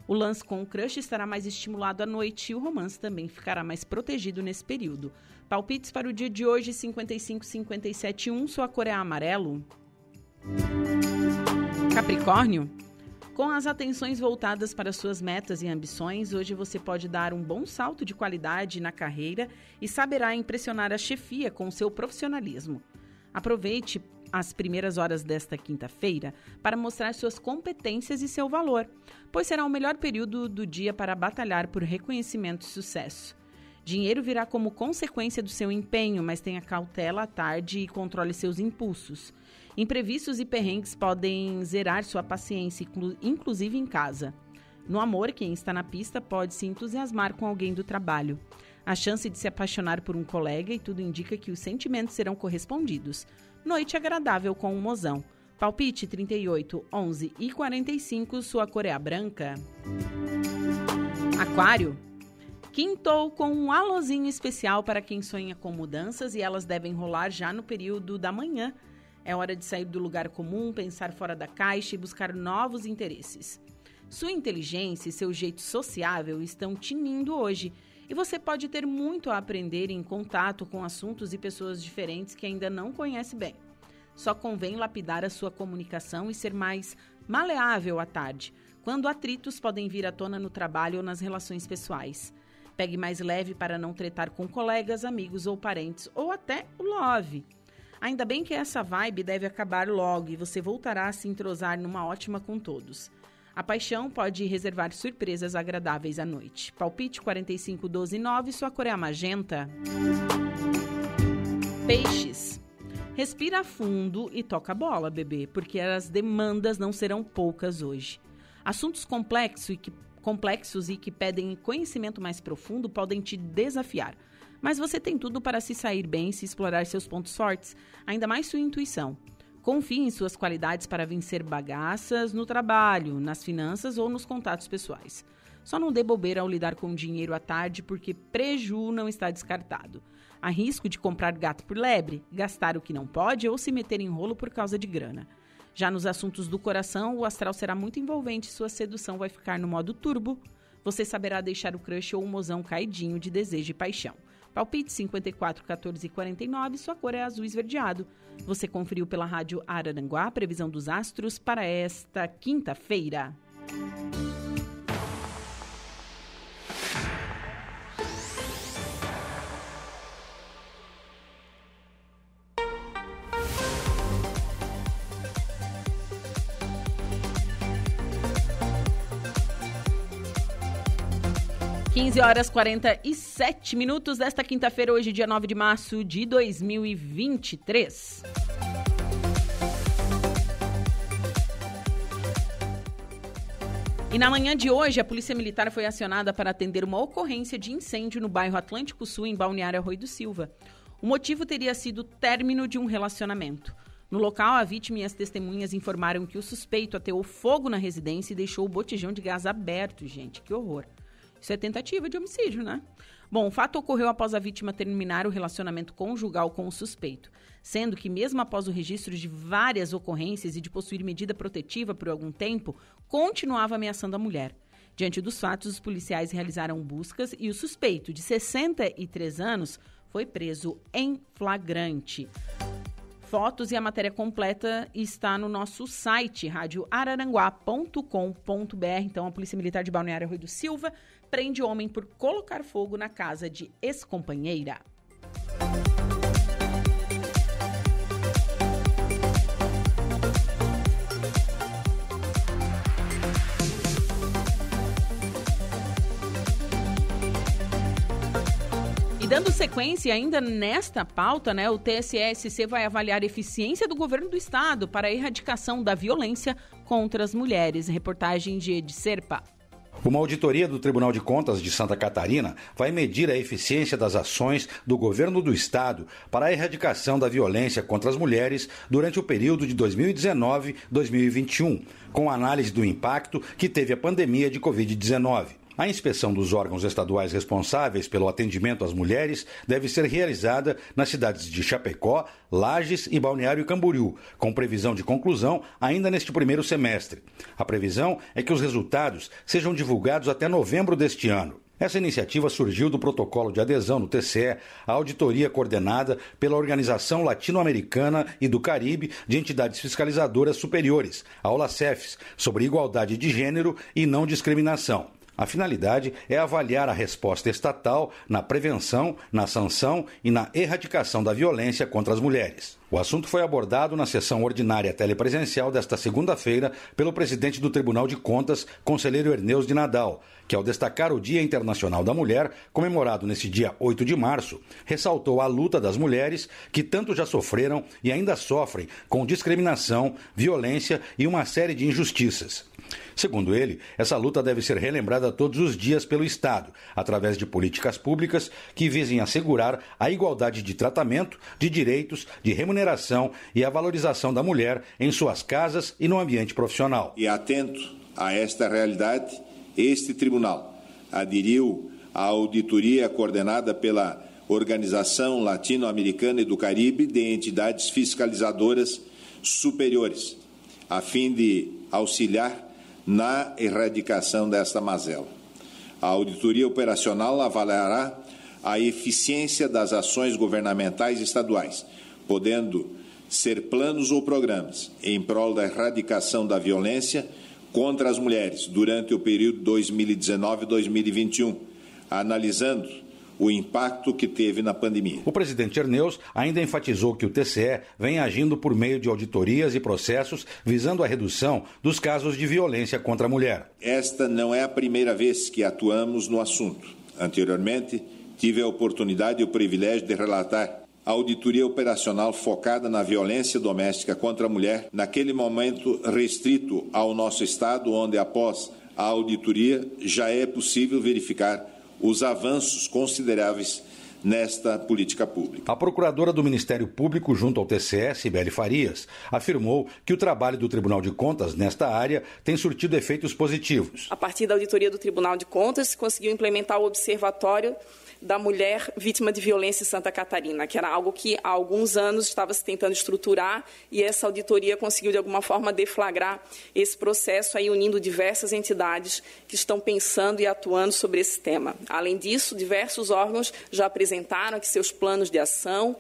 O lance com o crush estará mais estimulado à noite e o romance também ficará mais protegido nesse período. Palpites para o dia de hoje, 55, 57, 1. Sua cor é amarelo. Capricórnio. Com as atenções voltadas para suas metas e ambições, hoje você pode dar um bom salto de qualidade na carreira e saberá impressionar a chefia com seu profissionalismo. Aproveite as primeiras horas desta quinta-feira para mostrar suas competências e seu valor, pois será o melhor período do dia para batalhar por reconhecimento e sucesso. Dinheiro virá como consequência do seu empenho, mas tenha cautela à tarde e controle seus impulsos. Imprevistos e perrengues podem zerar sua paciência, inclusive em casa. No amor, quem está na pista pode se entusiasmar com alguém do trabalho. A chance de se apaixonar por um colega e tudo indica que os sentimentos serão correspondidos. Noite agradável com o mozão. Palpite 38, 11 e 45, sua cor é a branca. Aquário. Quintou com um alôzinho especial para quem sonha com mudanças e elas devem rolar já no período da manhã. É hora de sair do lugar comum, pensar fora da caixa e buscar novos interesses. Sua inteligência e seu jeito sociável estão tinindo hoje e você pode ter muito a aprender em contato com assuntos e pessoas diferentes que ainda não conhece bem. Só convém lapidar a sua comunicação e ser mais maleável à tarde, quando atritos podem vir à tona no trabalho ou nas relações pessoais. Pegue mais leve para não tretar com colegas, amigos ou parentes, ou até o love. Ainda bem que essa vibe deve acabar logo e você voltará a se entrosar numa ótima com todos. A paixão pode reservar surpresas agradáveis à noite. Palpite 45 12 9, sua cor é magenta. Peixes. Respira fundo e toca a bola, bebê, porque as demandas não serão poucas hoje. Assuntos complexos e que, complexos e que pedem conhecimento mais profundo podem te desafiar. Mas você tem tudo para se sair bem se explorar seus pontos fortes, ainda mais sua intuição. Confie em suas qualidades para vencer bagaças no trabalho, nas finanças ou nos contatos pessoais. Só não dê bobeira ao lidar com dinheiro à tarde, porque preju não está descartado. Há risco de comprar gato por lebre, gastar o que não pode ou se meter em rolo por causa de grana. Já nos assuntos do coração, o astral será muito envolvente e sua sedução vai ficar no modo turbo. Você saberá deixar o crush ou o mozão caidinho de desejo e paixão. Palpite 54, 14 e 49, sua cor é azul esverdeado. Você conferiu pela rádio Araranguá a previsão dos astros para esta quinta-feira. 15 horas 47 minutos desta quinta-feira, hoje, dia 9 de março de 2023. E na manhã de hoje, a Polícia Militar foi acionada para atender uma ocorrência de incêndio no bairro Atlântico Sul, em Balneário Arroio do Silva. O motivo teria sido o término de um relacionamento. No local, a vítima e as testemunhas informaram que o suspeito ateou fogo na residência e deixou o botijão de gás aberto. Gente, que horror. Isso é tentativa de homicídio, né? Bom, o fato ocorreu após a vítima terminar o relacionamento conjugal com o suspeito, sendo que, mesmo após o registro de várias ocorrências e de possuir medida protetiva por algum tempo, continuava ameaçando a mulher. Diante dos fatos, os policiais realizaram buscas e o suspeito, de 63 anos, foi preso em flagrante. Fotos e a matéria completa está no nosso site, radioararanguá.com.br. Então, a Polícia Militar de Balneário Rui do Silva prende homem por colocar fogo na casa de ex-companheira. E dando sequência ainda nesta pauta, né, o TSSC vai avaliar a eficiência do governo do estado para a erradicação da violência contra as mulheres. Reportagem de Ed Serpa. Uma auditoria do Tribunal de Contas de Santa Catarina vai medir a eficiência das ações do governo do estado para a erradicação da violência contra as mulheres durante o período de 2019-2021, com análise do impacto que teve a pandemia de Covid-19. A inspeção dos órgãos estaduais responsáveis pelo atendimento às mulheres deve ser realizada nas cidades de Chapecó, Lages e Balneário Camboriú, com previsão de conclusão ainda neste primeiro semestre. A previsão é que os resultados sejam divulgados até novembro deste ano. Essa iniciativa surgiu do protocolo de adesão no TCE à auditoria coordenada pela Organização Latino-Americana e do Caribe de Entidades Fiscalizadoras Superiores, a OLACEFs, sobre igualdade de gênero e não discriminação. A finalidade é avaliar a resposta estatal na prevenção, na sanção e na erradicação da violência contra as mulheres. O assunto foi abordado na sessão ordinária telepresencial desta segunda-feira pelo presidente do Tribunal de Contas, conselheiro Erneus de Nadal, que, ao destacar o Dia Internacional da Mulher, comemorado nesse dia 8 de março, ressaltou a luta das mulheres que tanto já sofreram e ainda sofrem com discriminação, violência e uma série de injustiças. Segundo ele, essa luta deve ser relembrada todos os dias pelo Estado, através de políticas públicas que visem assegurar a igualdade de tratamento, de direitos, de remuneração e a valorização da mulher em suas casas e no ambiente profissional. E atento a esta realidade, este tribunal aderiu à auditoria coordenada pela Organização Latino-Americana e do Caribe de entidades fiscalizadoras superiores, a fim de auxiliar na erradicação desta mazela. A auditoria operacional avaliará a eficiência das ações governamentais estaduais, podendo ser planos ou programas em prol da erradicação da violência contra as mulheres durante o período 2019-2021, analisando o impacto que teve na pandemia. O presidente Erneus ainda enfatizou que o TCE vem agindo por meio de auditorias e processos visando a redução dos casos de violência contra a mulher. Esta não é a primeira vez que atuamos no assunto. Anteriormente, tive a oportunidade e o privilégio de relatar a auditoria operacional focada na violência doméstica contra a mulher, naquele momento restrito ao nosso estado, onde após a auditoria já é possível verificar os avanços consideráveis nesta política pública. A procuradora do Ministério Público junto ao TCE, Sibeli Farias, afirmou que o trabalho do Tribunal de Contas nesta área tem surtido efeitos positivos. A partir da auditoria do Tribunal de Contas, se conseguiu implementar o observatório da mulher vítima de violência em Santa Catarina, que era algo que há alguns anos estava se tentando estruturar e essa auditoria conseguiu de alguma forma deflagrar esse processo aí unindo diversas entidades que estão pensando e atuando sobre esse tema. Além disso, diversos órgãos já apresentaram aqui seus planos de ação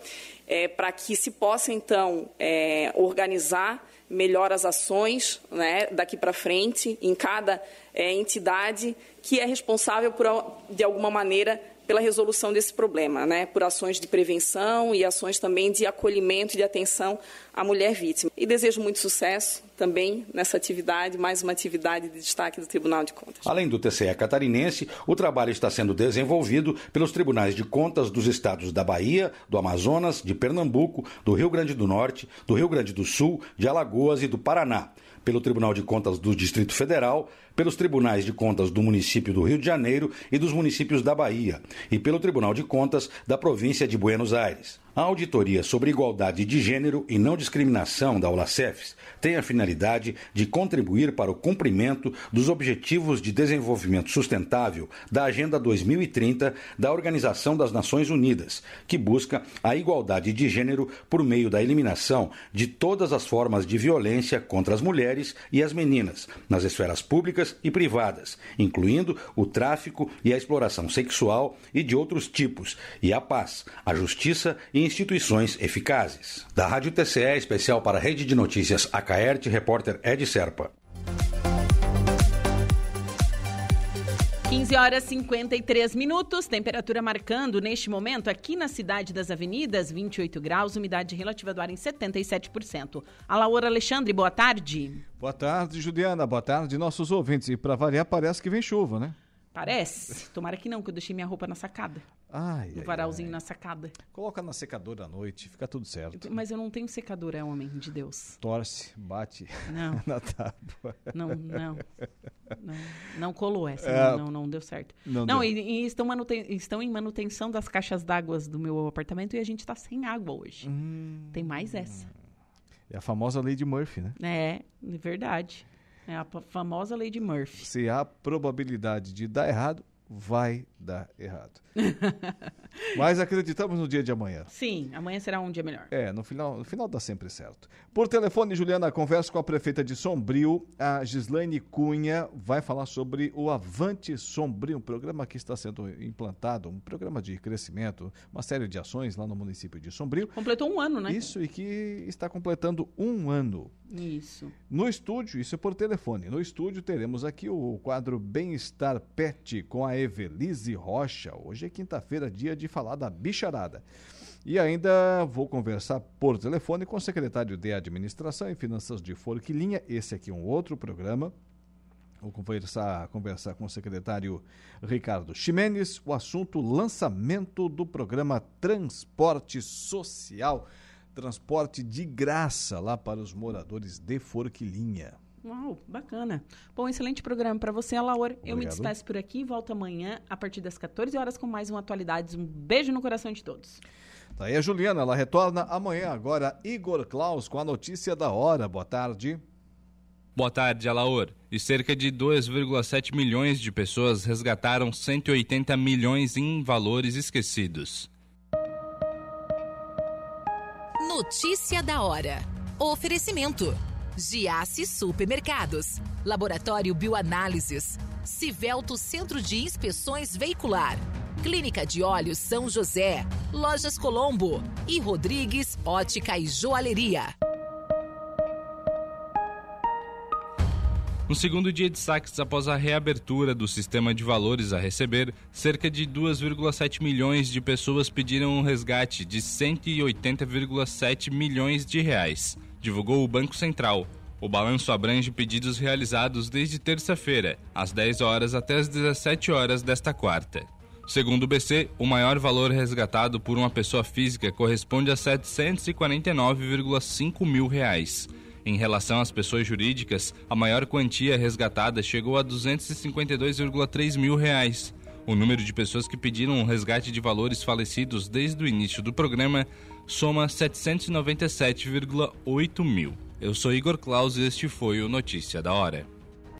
é, para que se possa então é, organizar melhor as ações né, daqui para frente em cada é, entidade que é responsável por, de alguma maneira, pela resolução desse problema, né, por ações de prevenção e ações também de acolhimento e de atenção à mulher vítima. E desejo muito sucesso também nessa atividade, mais uma atividade de destaque do Tribunal de Contas. Além do TCE catarinense, o trabalho está sendo desenvolvido pelos tribunais de contas dos estados da Bahia, do Amazonas, de Pernambuco, do Rio Grande do Norte, do Rio Grande do Sul, de Alagoas e do Paraná pelo Tribunal de Contas do Distrito Federal, pelos Tribunais de Contas do município do Rio de Janeiro e dos municípios da Bahia, e pelo Tribunal de Contas da província de Buenos Aires. A auditoria sobre igualdade de gênero e não discriminação da Olacefes tem a finalidade de contribuir para o cumprimento dos Objetivos de Desenvolvimento Sustentável da Agenda 2030 da Organização das Nações Unidas, que busca a igualdade de gênero por meio da eliminação de todas as formas de violência contra as mulheres e as meninas, nas esferas públicas e privadas, incluindo o tráfico e a exploração sexual e de outros tipos, e a paz, a justiça e instituições eficazes. Da Rádio TCE, especial para a Rede de Notícias Acaerte, repórter Ed Serpa. 15 horas 53 minutos, temperatura marcando neste momento aqui na cidade das avenidas, 28 graus, umidade relativa do ar em 77%. A Laura Alexandre, boa tarde. Boa tarde, Juliana. Boa tarde, nossos ouvintes. E para variar, parece que vem chuva, né? Parece. Tomara que não, que eu deixei minha roupa na sacada. Ai, no ai, varalzinho ai. na sacada. Coloca na secadora à noite, fica tudo certo. Mas eu não tenho secadora, é homem de Deus. Torce, bate Não. [laughs] na tábua. Não, não. Não, não colou essa, É. não, não, não deu certo. Não Não, deu. e, e estão, manuten- estão em manutenção das caixas d'água do meu apartamento e a gente tá sem água hoje. Hum. Tem mais essa. É a famosa lei de Murphy, né? É, é verdade. É a famosa lei de Murphy. Se há probabilidade de dar errado, vai dar errado. [laughs] Mas acreditamos no dia de amanhã. Sim, amanhã será um dia melhor. É, no final, no final dá sempre certo. Por telefone, Juliana, conversa com a prefeita de Sombrio, a Gislaine Cunha, vai falar sobre o Avante Sombrio, um programa que está sendo implantado, um programa de crescimento, uma série de ações lá no município de Sombrio. Completou um ano, né? Isso, e que está completando um ano. Isso. No estúdio, isso é por telefone. No estúdio teremos aqui o quadro Bem-Estar Pet com a Evelise Rocha. Hoje é quinta-feira, dia de falar da bicharada. E ainda vou conversar por telefone com o secretário de Administração e Finanças de Forquilinha. Esse aqui é um outro programa. Vou conversar, conversar com o secretário Ricardo Ximenes. O assunto lançamento do programa Transporte Social. Transporte de graça lá para os moradores de Forquilinha. Uau, bacana. Bom, excelente programa para você, Laura. Eu me Obrigado. despeço por aqui e volto amanhã a partir das 14 horas com mais um Atualidades. Um beijo no coração de todos. Tá aí a Juliana, ela retorna amanhã. Agora, Igor Klaus com a notícia da hora. Boa tarde. Boa tarde, Alaor. E cerca de 2,7 milhões de pessoas resgataram 180 milhões em valores esquecidos. Notícia da hora. Oferecimento. Giasse Supermercados. Laboratório Bioanálises. Civelto Centro de Inspeções Veicular. Clínica de Olhos São José. Lojas Colombo. E Rodrigues Ótica e Joalheria. No segundo dia de saques após a reabertura do sistema de valores a receber, cerca de 2,7 milhões de pessoas pediram um resgate de 180,7 milhões de reais, divulgou o Banco Central. O balanço abrange pedidos realizados desde terça-feira, às 10 horas até às 17 horas desta quarta. Segundo o BC, o maior valor resgatado por uma pessoa física corresponde a 749,5 mil reais. Em relação às pessoas jurídicas, a maior quantia resgatada chegou a 252,3 mil reais. O número de pessoas que pediram um resgate de valores falecidos desde o início do programa soma 797,8 mil. Eu sou Igor Claus e este foi o Notícia da Hora.